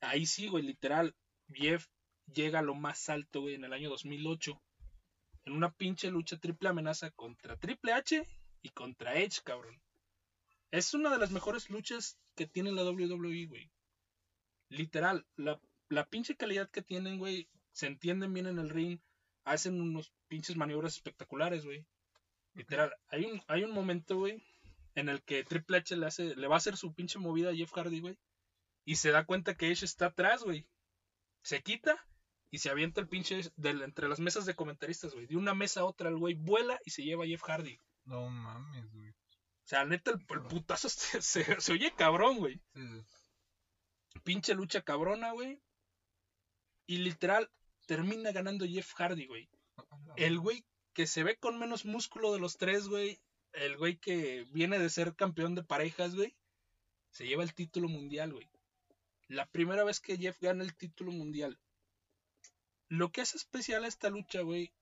Ahí sí, güey, literal. Jeff llega a lo más alto, güey, en el año 2008. En una pinche lucha triple amenaza contra Triple H y contra Edge, cabrón. Es una de las mejores luchas que tiene la WWE, güey. Literal, la, la pinche calidad que tienen, güey, se entienden bien en el ring, hacen unos pinches maniobras espectaculares, güey. Literal, hay un, hay un momento, güey, en el que Triple H le, hace, le va a hacer su pinche movida a Jeff Hardy, güey. Y se da cuenta que Edge está atrás, güey. Se quita y se avienta el pinche del, entre las mesas de comentaristas, güey. De una mesa a otra, el güey vuela y se lleva a Jeff Hardy. No mames, güey. O sea, neta, el, el putazo se, se- se oye cabrón, güey. Sí, sí. Pinche lucha cabrona, güey. Y literal, termina ganando Jeff Hardy, güey. El güey que se ve con menos músculo de los tres, güey. El güey que viene de ser campeón de parejas, güey. Se lleva el título mundial, güey. La primera vez que Jeff gana el título mundial. Lo que hace especial a esta lucha, güey,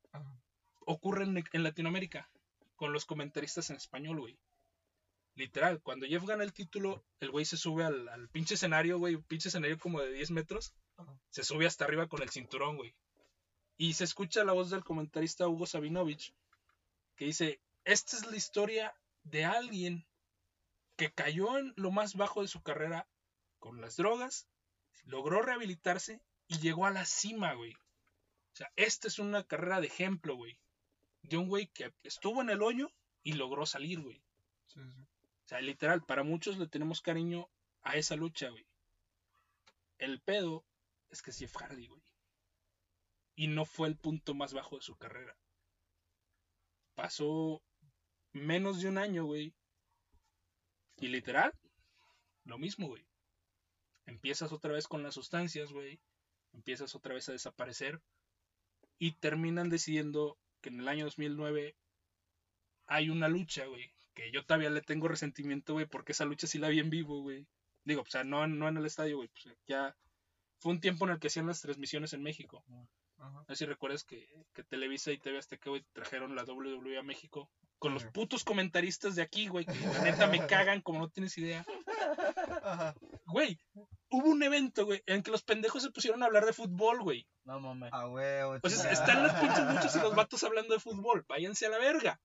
ocurre en, en Latinoamérica. Con los comentaristas en español, güey. Literal, cuando Jeff gana el título, el güey se sube al, al pinche escenario, güey, pinche escenario como de 10 metros. Ajá. Se sube hasta arriba con el cinturón, güey. Y se escucha la voz del comentarista Hugo Sabinovich, que dice, esta es la historia de alguien que cayó en lo más bajo de su carrera con las drogas, logró rehabilitarse y llegó a la cima, güey. O sea, esta es una carrera de ejemplo, güey. De un güey que estuvo en el hoyo y logró salir, güey. Sí, sí. O sea, literal, para muchos le tenemos cariño a esa lucha, güey. El pedo es que es Jeff Hardy, güey. Y no fue el punto más bajo de su carrera. Pasó menos de un año, güey. Y literal, lo mismo, güey. Empiezas otra vez con las sustancias, güey. Empiezas otra vez a desaparecer. Y terminan decidiendo que en el año 2009 hay una lucha, güey. Que yo todavía le tengo resentimiento, güey, porque esa lucha sí la vi en vivo, güey. Digo, o sea, no, no en el estadio, güey. Pues ya fue un tiempo en el que hacían las transmisiones en México. No sé si recuerdas que, que Televisa y TV Azteca, güey, trajeron la WWE a México. Con los putos comentaristas de aquí, güey, que la neta me cagan como no tienes idea. Güey, hubo un evento, güey, en que los pendejos se pusieron a hablar de fútbol, güey. No mames. A huevo. O sea, chingada. están los pinches muchos y los vatos hablando de fútbol. Váyanse a la verga.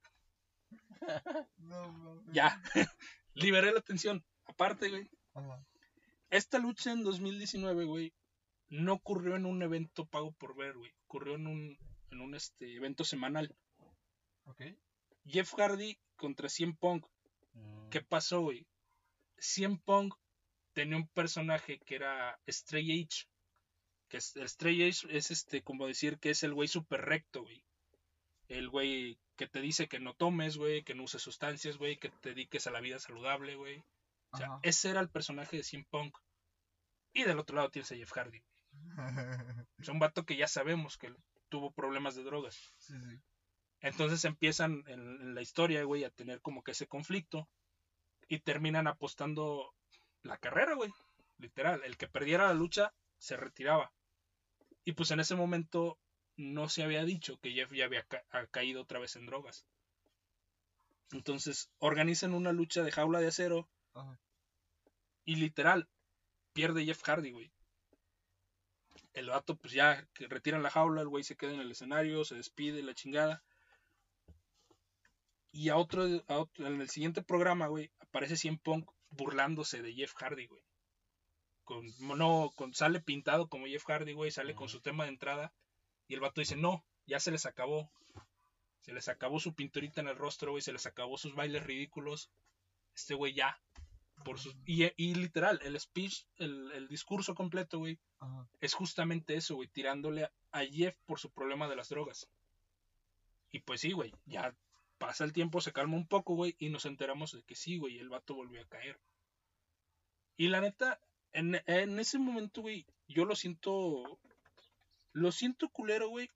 No, mames. Ya. Liberé la atención. Aparte, güey, Ajá. esta lucha en 2019, güey, no ocurrió en un evento pago por ver, güey. Ocurrió en un, en un este, evento semanal. Ok. Jeff Hardy contra CM Punk. Mm. ¿Qué pasó, güey? CM Punk tenía un personaje que era Stray H. Que es, el Stray H es este, como decir que es el güey súper recto, güey. El güey que te dice que no tomes, güey, que no uses sustancias, güey, que te dediques a la vida saludable, güey. O sea, Ajá. ese era el personaje de CM Punk. Y del otro lado tienes a Jeff Hardy. Es un vato que ya sabemos que tuvo problemas de drogas. sí, sí. Entonces empiezan en, en la historia, güey, a tener como que ese conflicto. Y terminan apostando la carrera, güey. Literal. El que perdiera la lucha se retiraba. Y pues en ese momento no se había dicho que Jeff ya había ca- ha caído otra vez en drogas. Entonces organizan una lucha de jaula de acero. Ajá. Y literal, pierde Jeff Hardy, güey. El vato, pues ya que retiran la jaula, el güey se queda en el escenario, se despide, la chingada. Y a otro, a otro- en el siguiente programa, güey, aparece CM Punk burlándose de Jeff Hardy, güey. Con, no, con, sale pintado como Jeff Hardy, güey, sale con su tema de entrada. Y el vato dice, no, ya se les acabó. Se les acabó su pinturita en el rostro, güey, se les acabó sus bailes ridículos. Este güey ya. Por sus, y, y literal, el speech, el, el discurso completo, güey, es justamente eso, güey, tirándole a Jeff por su problema de las drogas. Y pues sí, güey, ya pasa el tiempo, se calma un poco, güey, y nos enteramos de que sí, güey, el vato volvió a caer. Y la neta, en, ese momento, güey, yo lo siento, lo siento culero, güey,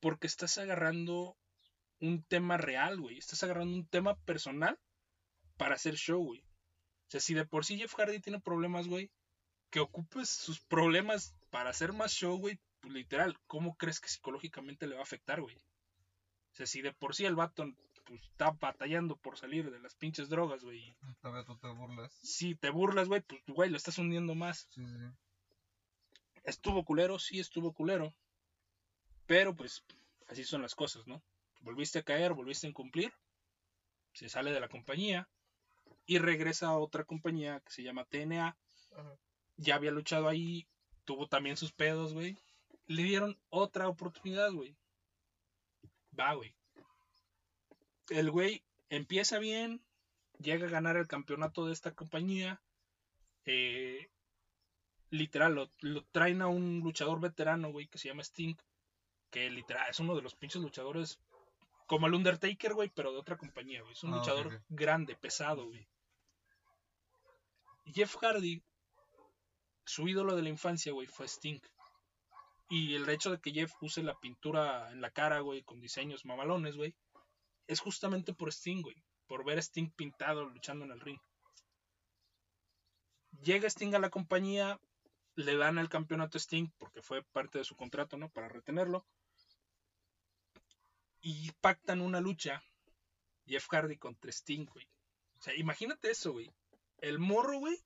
porque estás agarrando un tema real, güey, estás agarrando un tema personal para hacer show, güey. O sea, si de por sí Jeff Hardy tiene problemas, güey, que ocupes sus problemas para hacer más show, güey, pues literal, ¿cómo crees que psicológicamente le va a afectar, güey? O sea, si de por sí el vato pues, está batallando por salir de las pinches drogas, güey, Todavía tú te burlas. si te burlas, güey, pues, güey, lo estás hundiendo más. Sí, sí. Estuvo culero, sí estuvo culero, pero pues así son las cosas, ¿no? Volviste a caer, volviste a incumplir, se sale de la compañía y regresa a otra compañía que se llama TNA. Ajá. ya había luchado ahí, tuvo también sus pedos, güey. Le dieron otra oportunidad, güey. Va, güey. El güey empieza bien, llega a ganar el campeonato de esta compañía. eh, literal, lo, lo traen a un luchador veterano, güey, que se llama Sting. Que literal es uno de los pinches luchadores como el Undertaker, güey, pero de otra compañía, güey. Es un Ah, luchador grande, pesado, güey. Jeff Hardy su ídolo de la infancia, güey, fue Sting. Y el hecho de que Jeff use la pintura en la cara, güey, con diseños mamalones, güey, es justamente por Sting, güey. Por ver a Sting pintado luchando en el ring. Llega Sting a la compañía, le dan el campeonato a Sting porque fue parte de su contrato, ¿no? Para retenerlo. Y pactan una lucha, Jeff Hardy contra Sting, güey. O sea, imagínate eso, güey. El morro, güey,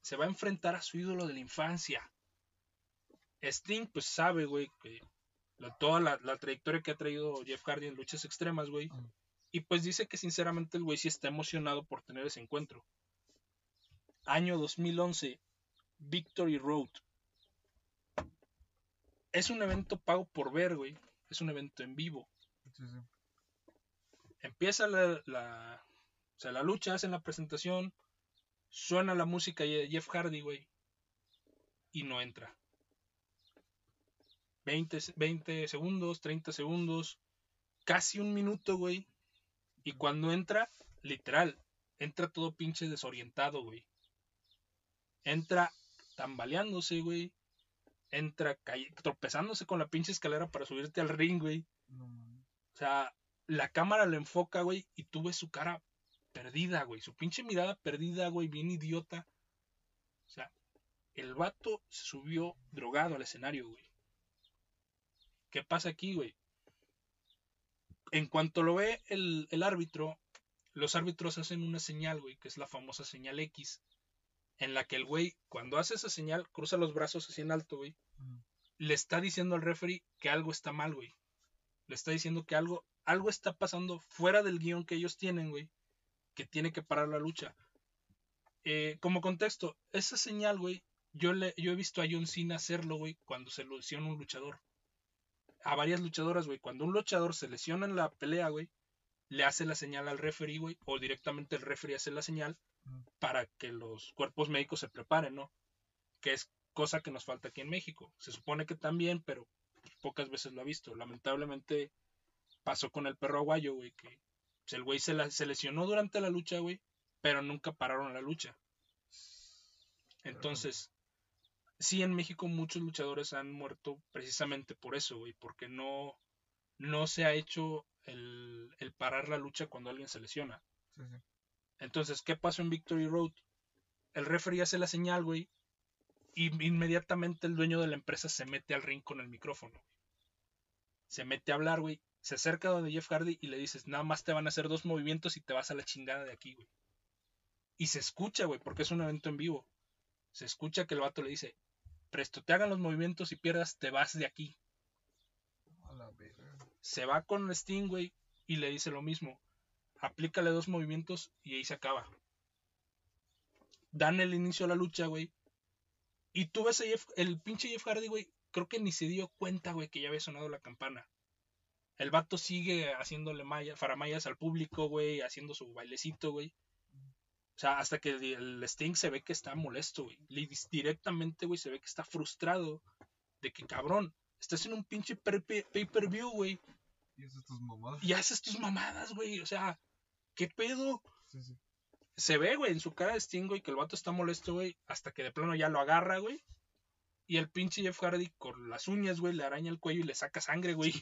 se va a enfrentar a su ídolo de la infancia. Sting, pues sabe, güey, que toda la, la trayectoria que ha traído Jeff Hardy en luchas extremas, güey. Y pues dice que sinceramente el güey sí está emocionado por tener ese encuentro. Año 2011, Victory Road. Es un evento pago por ver, güey. Es un evento en vivo. Sí, sí. Empieza la, la, o sea, la lucha, hacen la presentación, suena la música de Jeff Hardy, güey, y no entra. 20, se- 20 segundos, 30 segundos, casi un minuto, güey. Y cuando entra, literal, entra todo pinche desorientado, güey. Entra tambaleándose, güey. Entra tropezándose con la pinche escalera para subirte al ring, güey. O sea, la cámara lo enfoca, güey, y tú ves su cara perdida, güey. Su pinche mirada perdida, güey, bien idiota. O sea, el vato se subió drogado al escenario, güey. ¿Qué pasa aquí, güey? En cuanto lo ve el, el árbitro, los árbitros hacen una señal, güey, que es la famosa señal X, en la que el güey, cuando hace esa señal, cruza los brazos así en alto, güey, Mm. le está diciendo al referee que algo está mal, güey. Le está diciendo que algo, algo está pasando fuera del guion que ellos tienen, güey. Que tiene que parar la lucha. Eh, como contexto, esa señal, güey, yo, le, yo he visto a John Cena hacerlo, güey, cuando se lesiona un luchador. A varias luchadoras, güey. Cuando un luchador se lesiona en la pelea, güey, le hace la señal al referee, güey, o directamente el referee hace la señal para que los cuerpos médicos se preparen, ¿no? Que es cosa que nos falta aquí en México. Se supone que también, pero pocas veces lo ha visto. Lamentablemente pasó con el perro aguayo, güey, que el güey se, la- se lesionó durante la lucha, güey, pero nunca pararon la lucha. Entonces, sí, en México muchos luchadores han muerto precisamente por eso, güey, porque no, no se ha hecho el, el parar la lucha cuando alguien se lesiona. Sí, sí. Entonces, ¿qué pasó en Victory Road? El referee hace la señal, güey, y inmediatamente el dueño de la empresa se mete al ring con el micrófono. güey. Se mete a hablar, güey. Se acerca donde Jeff Hardy y le dices, nada más te van a hacer dos movimientos y te vas a la chingada de aquí, güey. Y se escucha, güey, porque es un evento en vivo. Se escucha que el vato le dice, presto, te hagan los movimientos y pierdas, te vas de aquí. Se va con Sting, güey, y le dice lo mismo. Aplícale dos movimientos y ahí se acaba. Dan el inicio a la lucha, güey. Y tú ves a Jeff- el pinche Jeff Hardy, güey, creo que ni se dio cuenta, güey, que ya había sonado la campana. El vato sigue haciéndole maya, faramayas al público, güey, haciendo su bailecito, güey. O sea, hasta que el- el Sting se ve que está molesto, güey. Directamente, güey, se ve que está frustrado de que, cabrón, estás en un pinche per- pay-per-view, güey, Y eso es tus mamadas. y haces tus mamadas, güey. O sea, ¿qué pedo? Sí, sí. Se ve, güey, en su cara de Sting, güey, que el vato está molesto, güey, hasta que de plano ya lo agarra, güey. Y el pinche Jeff Hardy con las uñas, güey, le araña el cuello y le saca sangre, güey.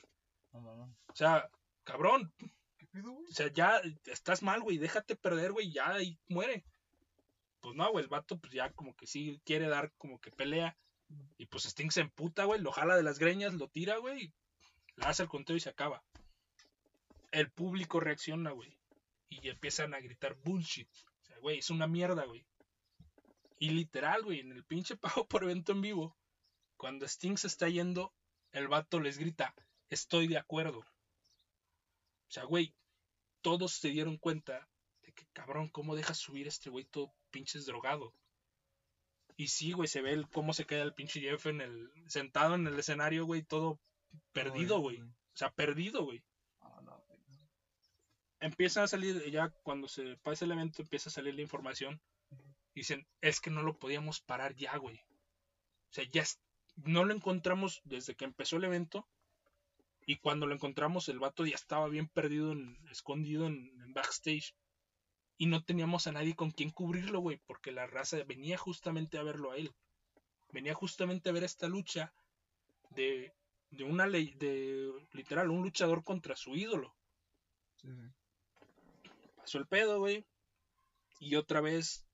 No, no, no. O sea, cabrón, ¿Qué o sea, ya estás mal, güey, déjate perder, güey, ya y muere. Pues no, güey, el vato, pues ya como que sí quiere dar como que pelea. Y pues Sting se emputa, güey, lo jala de las greñas, lo tira, güey, le hace el conteo y se acaba. El público reacciona, güey, y empiezan a gritar bullshit. O sea, güey, es una mierda, güey. Y literal, güey, en el pinche pago por evento en vivo, cuando Sting se está yendo, el vato les grita, estoy de acuerdo. O sea, güey, todos se dieron cuenta de que, cabrón, ¿cómo dejas subir este güey todo pinches drogado? Y sí, güey, se ve el, cómo se queda el pinche Jeff en el, sentado en el escenario, güey, todo perdido, güey. O sea, perdido, güey. A la verga. Empiezan a salir, ya cuando se pasa el evento, empieza a salir la información. Dicen, es que no lo podíamos parar ya, güey. O sea, ya no lo encontramos desde que empezó el evento. Y cuando lo encontramos, el vato ya estaba bien perdido, en- escondido en, en backstage. Y no teníamos a nadie con quien cubrirlo, güey, porque la raza venía justamente a verlo a él. Venía justamente a ver esta lucha de, de una ley, de literal, un luchador contra su ídolo. Sí. Pasó el pedo, güey. Y otra vez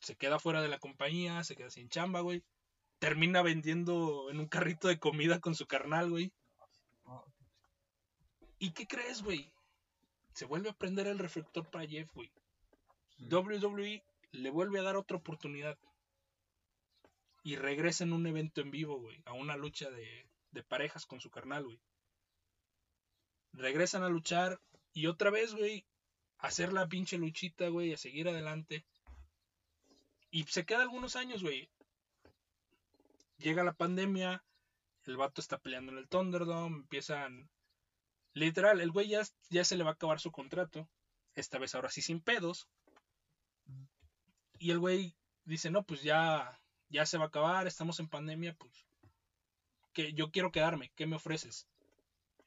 se queda fuera de la compañía, se queda sin chamba, güey. Termina vendiendo en un carrito de comida con su carnal, güey. ¿Y qué crees, güey? Se vuelve a prender el reflector para Jeff, güey. WWE le vuelve a dar otra oportunidad. Y regresa en un evento en vivo, güey. A una lucha de, de parejas con su carnal, güey. Regresan a luchar. Y otra vez, güey. a Hacer la pinche luchita, güey. A seguir adelante. Y se queda algunos años, güey. Llega la pandemia. El vato está peleando en el Thunderdome. Empiezan. Literal, el güey ya, ya se le va a acabar su contrato. Esta vez ahora sí sin pedos. Y el güey dice, no, pues ya, ya se va a acabar, estamos en pandemia, pues que yo quiero quedarme, ¿qué me ofreces?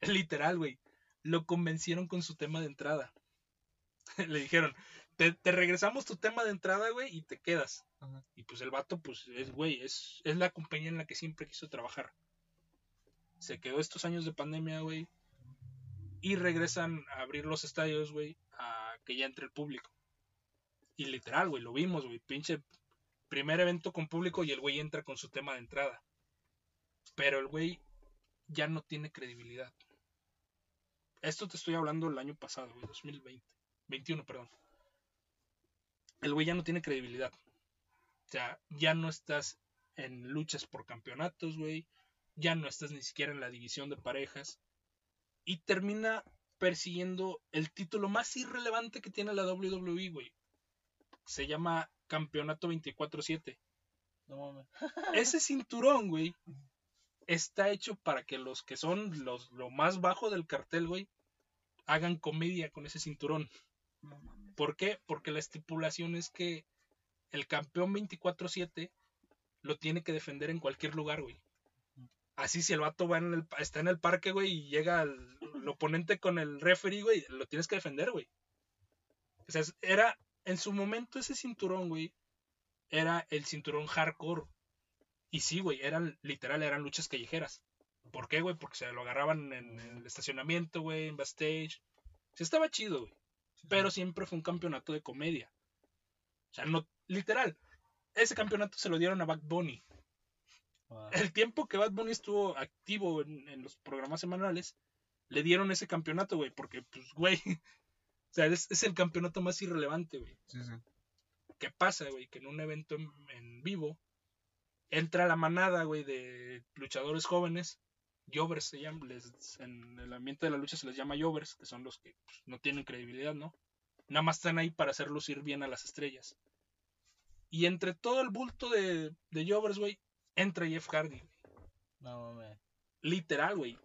Literal, güey. Lo convencieron con su tema de entrada. Le dijeron, te, te, regresamos tu tema de entrada, güey, y te quedas. Ajá. Y pues el vato, pues es, güey, es, es la compañía en la que siempre quiso trabajar. Se quedó estos años de pandemia, güey. Y regresan a abrir los estadios, güey, a que ya entre el público. Y literal, güey, lo vimos, güey. Pinche primer evento con público y el güey entra con su tema de entrada. Pero el güey ya no tiene credibilidad. Esto te estoy hablando el año pasado, güey, 2020. 21, perdón. El güey ya no tiene credibilidad. O sea, ya no estás en luchas por campeonatos, güey. Ya no estás ni siquiera en la división de parejas. Y termina persiguiendo el título más irrelevante que tiene la WWE, güey. Se llama Campeonato 24-7. No mames. Ese cinturón, güey, está hecho para que los que son los, lo más bajo del cartel, güey, hagan comedia con ese cinturón. No mames. ¿Por qué? Porque la estipulación es que el campeón 24-7 lo tiene que defender en cualquier lugar, güey. Así si el vato va en el, está en el parque, güey, y llega el, el oponente con el referee, güey, lo tienes que defender, güey. O sea, era, en su momento ese cinturón, güey, era el cinturón hardcore. Y sí, güey, eran, literal, eran luchas callejeras. ¿Por qué, güey? Porque se lo agarraban en, en el estacionamiento, güey, en backstage. Sí, estaba chido, güey Sí, pero sí. siempre fue un campeonato de comedia. O sea, no, literal, ese campeonato se lo dieron a Bad Bunny. El tiempo que Bad Bunny estuvo activo en, en los programas semanales, le dieron ese campeonato, güey, porque, pues, güey, o sea, es, es el campeonato más irrelevante, güey. Sí, sí. ¿Qué pasa, güey? Que en un evento en, en vivo entra la manada, güey, de luchadores jóvenes. Jovers se llaman, les- en el ambiente de la lucha se les llama Jovers, que son los que pues, no tienen credibilidad, ¿no? Nada más están ahí para hacer lucir bien a las estrellas. Y entre todo el bulto de, de Jovers, güey, entra Jeff Hardy, güey. no mames. Literal, güey.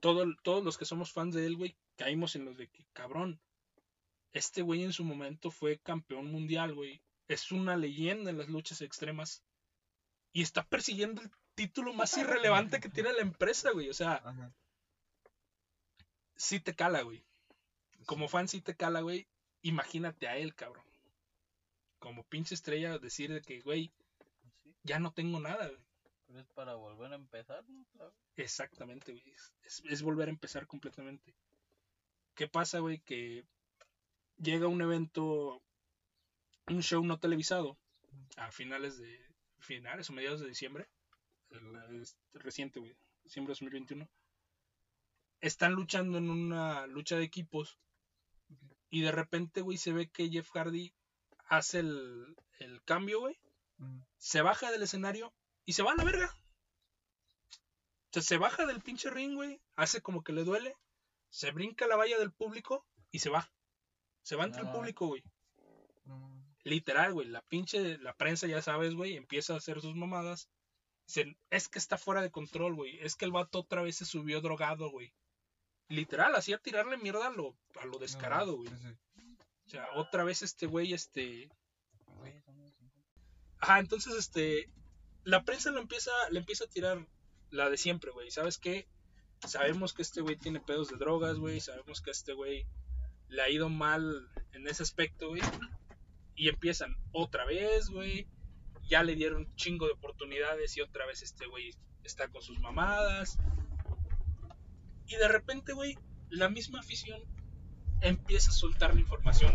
Todo, todos los que somos fans de él, güey, caímos en los de que, cabrón, este güey en su momento fue campeón mundial, güey. Es una leyenda en las luchas extremas. Y está persiguiendo el título más irrelevante que tiene la empresa, güey. O sea, Ajá. sí te cala, güey. Como fan sí te cala, güey. Imagínate a él, cabrón. Como pinche estrella decir de que, güey, ya no tengo nada, güey. pero es para volver a empezar, ¿no? Exactamente, güey. Es, volver a empezar completamente. ¿Qué pasa, güey? Que llega un evento, un show no televisado, a finales de, finales o mediados de diciembre, el- reciente, güey, diciembre de 2021. Están luchando en una lucha de equipos y de repente, güey, se ve que Jeff Hardy hace el, el cambio, güey Se baja del escenario y se va a la verga. O sea, se baja del pinche ring, güey, hace como que le duele, se brinca la valla del público y se va. Se va entre el No. público, güey. Literal, güey. La pinche, la prensa, ya sabes, güey, empieza a hacer sus mamadas. Dicen, es que está fuera de control, güey. Es que el vato otra vez se subió drogado, güey. Literal, hacía tirarle mierda a lo, a lo descarado, No, güey. Sí, sí. O sea, otra vez este güey, este, Güey, eso no es- Ajá, entonces este la prensa lo empieza le empieza a tirar la de siempre, güey. ¿Sabes qué? Sabemos que este güey tiene pedos de drogas, güey, sabemos que este güey le ha ido mal en ese aspecto, güey. Y empiezan otra vez, güey. Ya le dieron un chingo de oportunidades y otra vez este güey está con sus mamadas. Y de repente, güey, la misma afición empieza a soltar la información.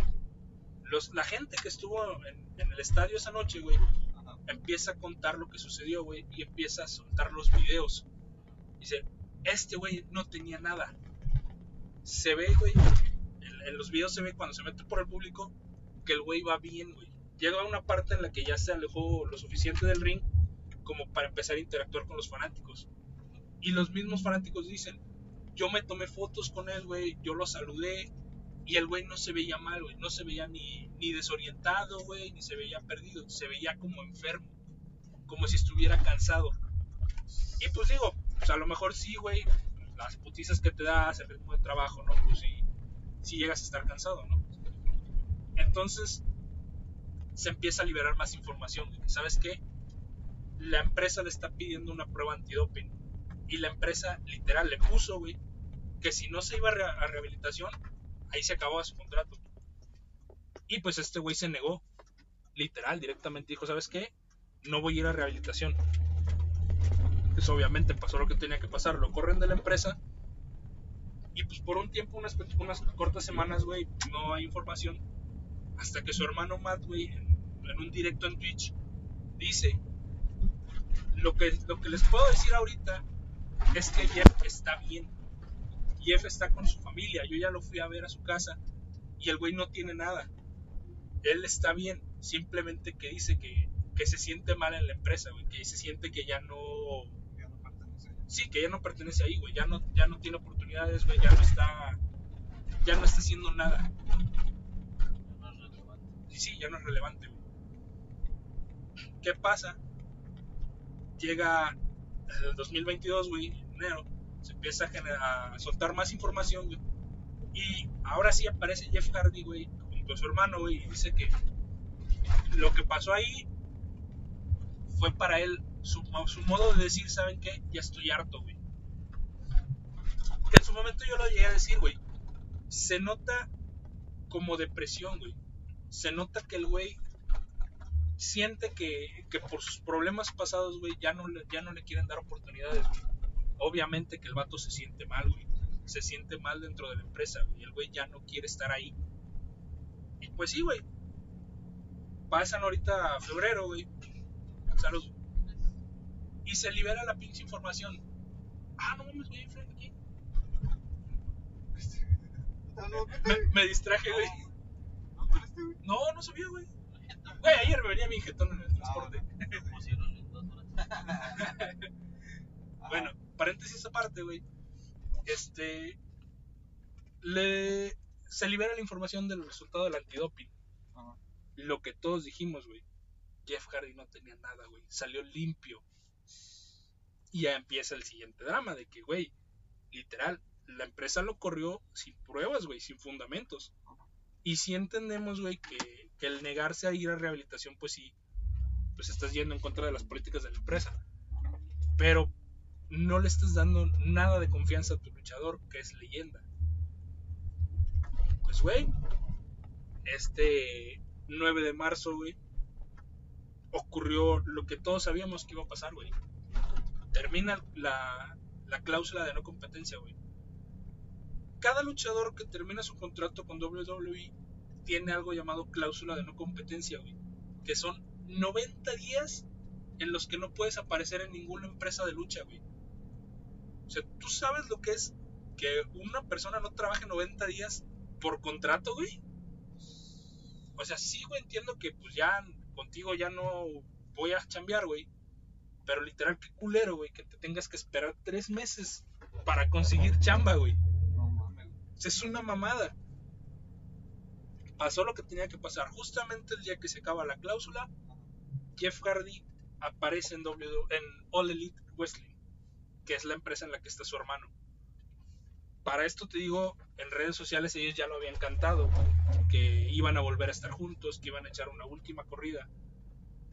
Los, la gente que estuvo en, en el estadio esa noche, güey, Ajá. empieza a contar lo que sucedió, güey, y empieza a soltar los videos. Dice, este güey no tenía nada. Se ve, güey, en, en los videos se ve cuando se mete por el público, que el güey va bien, güey. Llega a una parte en la que ya se alejó lo suficiente del ring como para empezar a interactuar con los fanáticos. Y los mismos fanáticos dicen, yo me tomé fotos con él, güey, yo lo saludé y el güey no se veía mal, güey, no se veía ni, ni desorientado, güey, ni se veía perdido, se veía como enfermo, como si estuviera cansado. Y pues digo, pues a lo mejor sí, güey, las putizas que te das, el ritmo de trabajo, ¿no? Pues sí, sí llegas a estar cansado, ¿no? Entonces se empieza a liberar más información. ¿Sabes qué? La empresa le está pidiendo una prueba antidoping. Y la empresa literal le puso, güey, que si no se iba a, a rehabilitación, ahí se acababa su contrato. Y pues este güey se negó. Literal, directamente dijo, ¿sabes qué? No voy a ir a rehabilitación. Pues obviamente pasó lo que tenía que pasar. Lo corren de la empresa. Y pues por un tiempo, unas, unas cortas semanas, güey, no hay información. Hasta que su hermano Matt, güey, en, en un directo en Twitch, dice, lo que, lo que les puedo decir ahorita es que Jeff está bien. Jeff está con su familia. Yo ya lo fui a ver a su casa y el güey no tiene nada. Él está bien. Simplemente que dice que, que se siente mal en la empresa, güey. Que se siente que ya no... Ya no pertenece. Sí, que ya no pertenece ahí, güey. Ya no, ya no tiene oportunidades, güey. Ya no está... Ya no está haciendo nada. No es relevante. Y sí, ya no es relevante, güey. ¿Qué pasa? Llega el 2022, güey, en enero, se empieza a, soltar más información, güey. Y ahora sí aparece Jeff Hardy, güey, junto a su hermano, güey, y dice que lo que pasó ahí fue para él su, su modo de decir, ¿saben qué? Ya estoy harto, güey. Que en su momento yo lo llegué a decir, güey. Se nota como depresión, güey se nota que el güey siente que, que por sus problemas pasados, güey, ya no, le, ya no le quieren dar oportunidades, güey. Obviamente que el vato se siente mal, güey. Se siente mal dentro de la empresa, güey. Y el güey ya no quiere estar ahí. Y pues sí, güey. Pasan ahorita febrero, güey. Salud. Y se libera la pinche información. Ah, no mames, güey, hay Frank aquí. Me, me distraje, güey. no, este. No, no sabía, güey. Güey, ayer me venía mi jetón en el transporte. Pusieron en dos horas. Ah, Bueno, paréntesis aparte, güey. Este. Le. Se libera la información del resultado del antidoping. Lo que todos dijimos, güey. Jeff Hardy no tenía nada, güey. Salió limpio. Y ya empieza el siguiente drama de que, güey, literal, la empresa lo corrió sin pruebas, güey, sin fundamentos. Y si entendemos, güey, que, que el negarse a ir a rehabilitación, pues sí, pues estás yendo en contra de las políticas de la empresa. Pero no le estás dando nada de confianza a tu luchador, que es leyenda. Pues, güey, este 9 de marzo, güey, ocurrió lo que todos sabíamos que iba a pasar, güey. Termina la, la cláusula de no competencia, güey. Cada luchador que termina su contrato con WWE tiene algo llamado cláusula de no competencia, güey. Que son 90 días en los que no puedes aparecer en ninguna empresa de lucha, güey. O sea, ¿tú sabes lo que es que una persona no trabaje 90 días por contrato, güey? O sea, sí, güey, entiendo que pues ya contigo ya no voy a chambear, güey. Pero literal, qué culero, güey, que te tengas que esperar tres meses para conseguir chamba, güey. No mames, es una mamada. Pasó lo que tenía que pasar. Justamente el día que se acaba la cláusula, Jeff Hardy aparece en, w, en All Elite Wrestling, que es la empresa en la que está su hermano. Para esto te digo, en redes sociales ellos ya lo habían cantado, que iban a volver a estar juntos, que iban a echar una última corrida.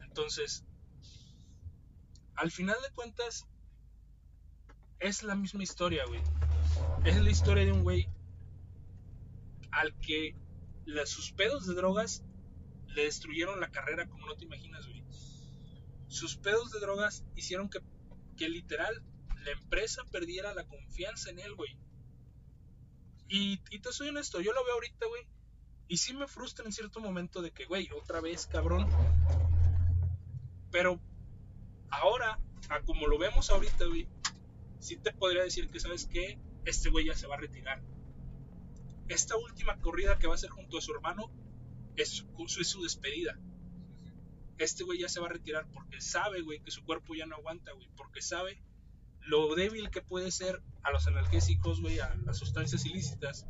Entonces, al final de cuentas, es la misma historia, güey. Es la historia de un güey al que sus pedos de drogas le destruyeron la carrera como no te imaginas, güey. Sus pedos de drogas hicieron que, que literal la empresa perdiera la confianza en él, güey. Y, te soy honesto, yo lo veo ahorita, güey. Y sí me frustra en cierto momento de que, güey, otra vez, cabrón. Pero ahora, a como lo vemos ahorita, güey, sí te podría decir que, ¿sabes qué? Este güey ya se va a retirar. Esta última corrida que va a hacer junto a su hermano es su, es su despedida. Este güey ya se va a retirar porque sabe, güey, que su cuerpo ya no aguanta, güey. Porque sabe lo débil que puede ser a los analgésicos, güey, a las sustancias ilícitas.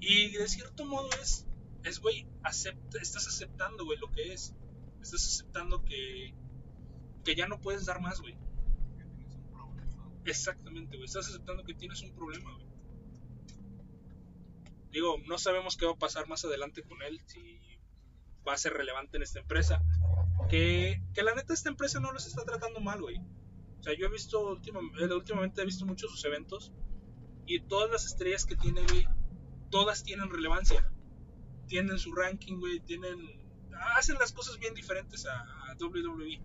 Y de cierto modo es, es, güey, acepta, estás aceptando, güey, lo que es. Estás aceptando que, que ya no puedes dar más, güey. Exactamente, güey. Estás aceptando que tienes un problema, güey. Digo, no sabemos qué va a pasar más adelante con él, si va a ser relevante en esta empresa. Que, que la neta esta empresa no los está tratando mal, güey. O sea, yo he visto últimamente, últimamente he visto muchos sus eventos y todas las estrellas que tiene, güey, todas tienen relevancia. Tienen su ranking, güey, tienen... Hacen las cosas bien diferentes a, a WWE.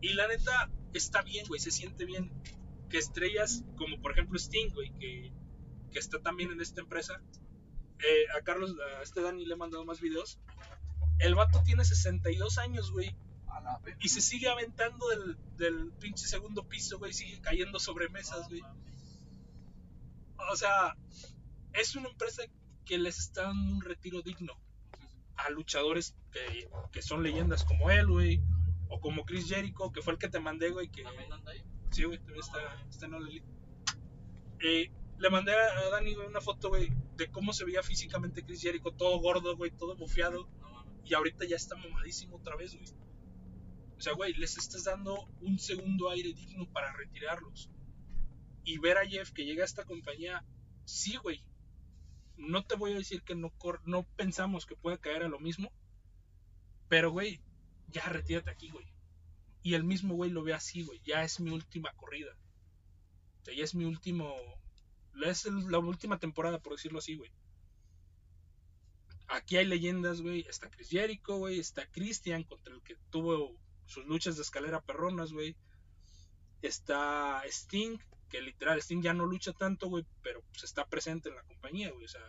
Y la neta está bien, güey, se siente bien. Que estrellas como por ejemplo Sting, güey, que, que está también en esta empresa. Eh, a Carlos, a este Dani le he mandado más videos. El vato tiene 62 años, güey. La. Y se sigue aventando del, del pinche segundo piso, güey. Sigue cayendo sobre mesas, güey. O sea, es una empresa que les está dando un retiro digno a luchadores que, que son leyendas como él, güey. O como Chris Jericho, que fue el que te mandé, güey. Que. Sí, güey, todavía está, está en All. Eh, le mandé a Dani güey, una foto, güey, de cómo se veía físicamente Chris Jericho, todo gordo, güey, todo bufeado. Y ahorita ya está mamadísimo otra vez, güey. O sea, güey, les estás dando un segundo aire digno para retirarlos. Y ver a Jeff que llega a esta compañía, sí, güey. No te voy a decir que no, no pensamos que pueda caer a lo mismo. Pero, güey, ya retírate aquí, güey. Y el mismo güey lo ve así, güey. Ya es mi última corrida. O sea, ya es mi último. Es la última temporada, por decirlo así, güey. Aquí hay leyendas, güey. Está Chris Jericho, güey. Está Christian, contra el que tuvo sus luchas de escalera perronas, güey. Está Sting, que literal Sting ya no lucha tanto, güey, pero pues está presente en la compañía, güey. O sea,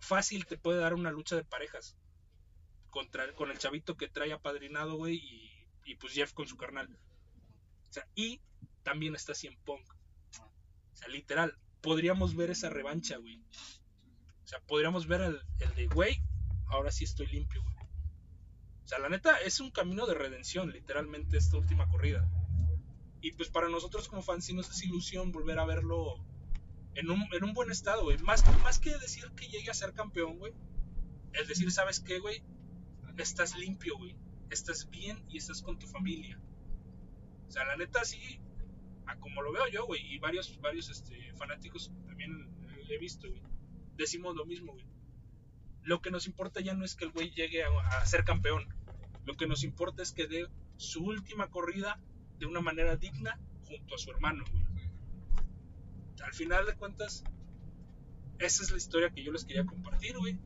fácil te puede dar una lucha de parejas contra con el chavito que trae apadrinado, güey, y, y pues Jeff con su carnal. O sea, y también está Cien Punk. O sea, literal, podríamos ver esa revancha, güey. O sea, podríamos ver el, el de, güey, ahora sí estoy limpio, güey. O sea, la neta, es un camino de redención, literalmente, esta última corrida. Y pues para nosotros como fans sí nos es ilusión volver a verlo en un, en un buen estado, güey. Más, más que decir que llegue a ser campeón, güey. Es decir, ¿sabes qué, güey? Estás limpio, güey. Estás bien y estás con tu familia. O sea, la neta sí, a como lo veo yo, güey, y varios, varios este, fanáticos también he visto, güey. Decimos lo mismo, güey. Lo que nos importa ya no es que el güey llegue a, ser campeón. Lo que nos importa es que dé su última corrida de una manera digna junto a su hermano. Al final de cuentas, esa es la historia que yo les quería compartir, güey.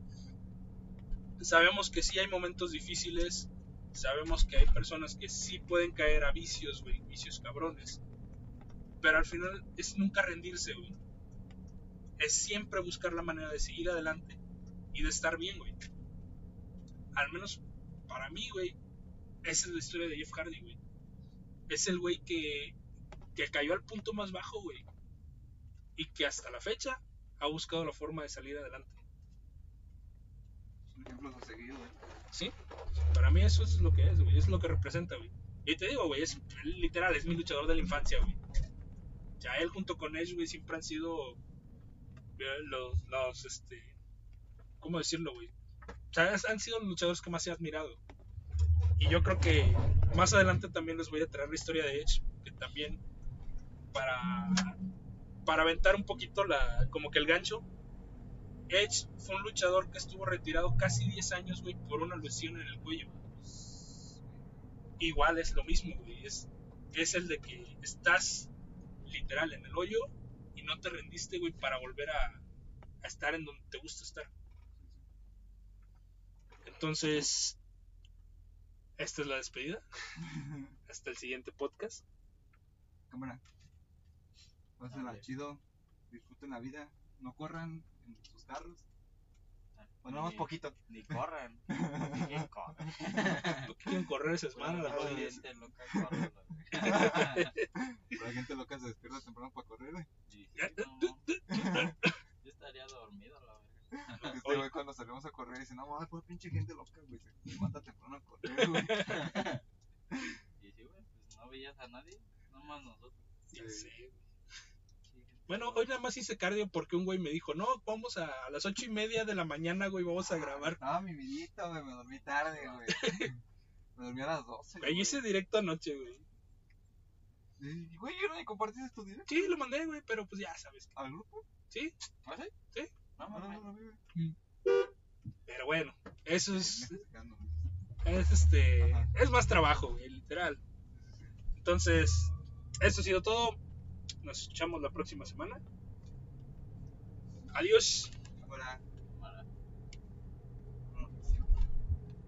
Sabemos que sí hay momentos difíciles, sabemos que hay personas que sí pueden caer a vicios, güey, vicios cabrones. Pero al final es nunca rendirse, güey. Es siempre buscar la manera de seguir adelante y de estar bien, güey. Al menos para mí, güey, esa es la historia de Jeff Hardy, güey. Es el güey que, que cayó al punto más bajo, güey. Y que hasta la fecha ha buscado la forma de salir adelante. A seguir, güey. ¿Sí? Para mí eso es lo que es, güey. Es lo que representa, güey. Y te digo, güey, es literal, es mi luchador de la infancia, güey. Sea, él junto con Edge, güey, siempre han sido eh, los, los, este... ¿Cómo decirlo, güey? O sea, han sido los luchadores que más he admirado. Y yo creo que más adelante también les voy a traer la historia de Edge, que también para para aventar un poquito la como que el gancho. Edge fue un luchador que estuvo retirado casi 10 años, güey, por una lesión en el cuello. Igual es lo mismo, güey. Es, es el de que estás literal en el hoyo y no te rendiste, güey, para volver a estar en donde te gusta estar. Entonces, esta es la despedida. Hasta el siguiente podcast. Cámara. Pásenla chido. Disfruten la vida. No corran en sus carros. O nada más poquito. Ni corran. Ni correr. ¿Por qué quieren correr esa semana? la Pura madre? gente loca corre, güey. Pero la gente loca se despierta temprano para correr, sí, no, Yo estaría dormido. Este güey cuando salimos a correr, dicen, no mames, pues pinche gente loca, güey. Se levanta temprano a correr, güey. Y sí, güey, pues no veías a nadie, nomás nosotros. Ya Sí. sé, güey. Bueno, hoy nada más hice cardio porque un güey me dijo, no, vamos a, a las ocho y media de la mañana, güey, vamos a grabar. Estaba mi vidita, güey, me dormí tarde, güey. Me dormí a las 12. Ahí hice directo anoche, güey. Y, Güey, ¿yo no me compartiste tu directo Sí, lo mandé, güey, pero pues ya sabes. al grupo? Sí, ¿Ah, sí? Sí. No, No, no, mames. no, güey. pero bueno, eso es, es este, Ajá. es más trabajo, literal. Entonces, eso ha sido todo. Nos escuchamos la próxima semana. Adiós. Hola.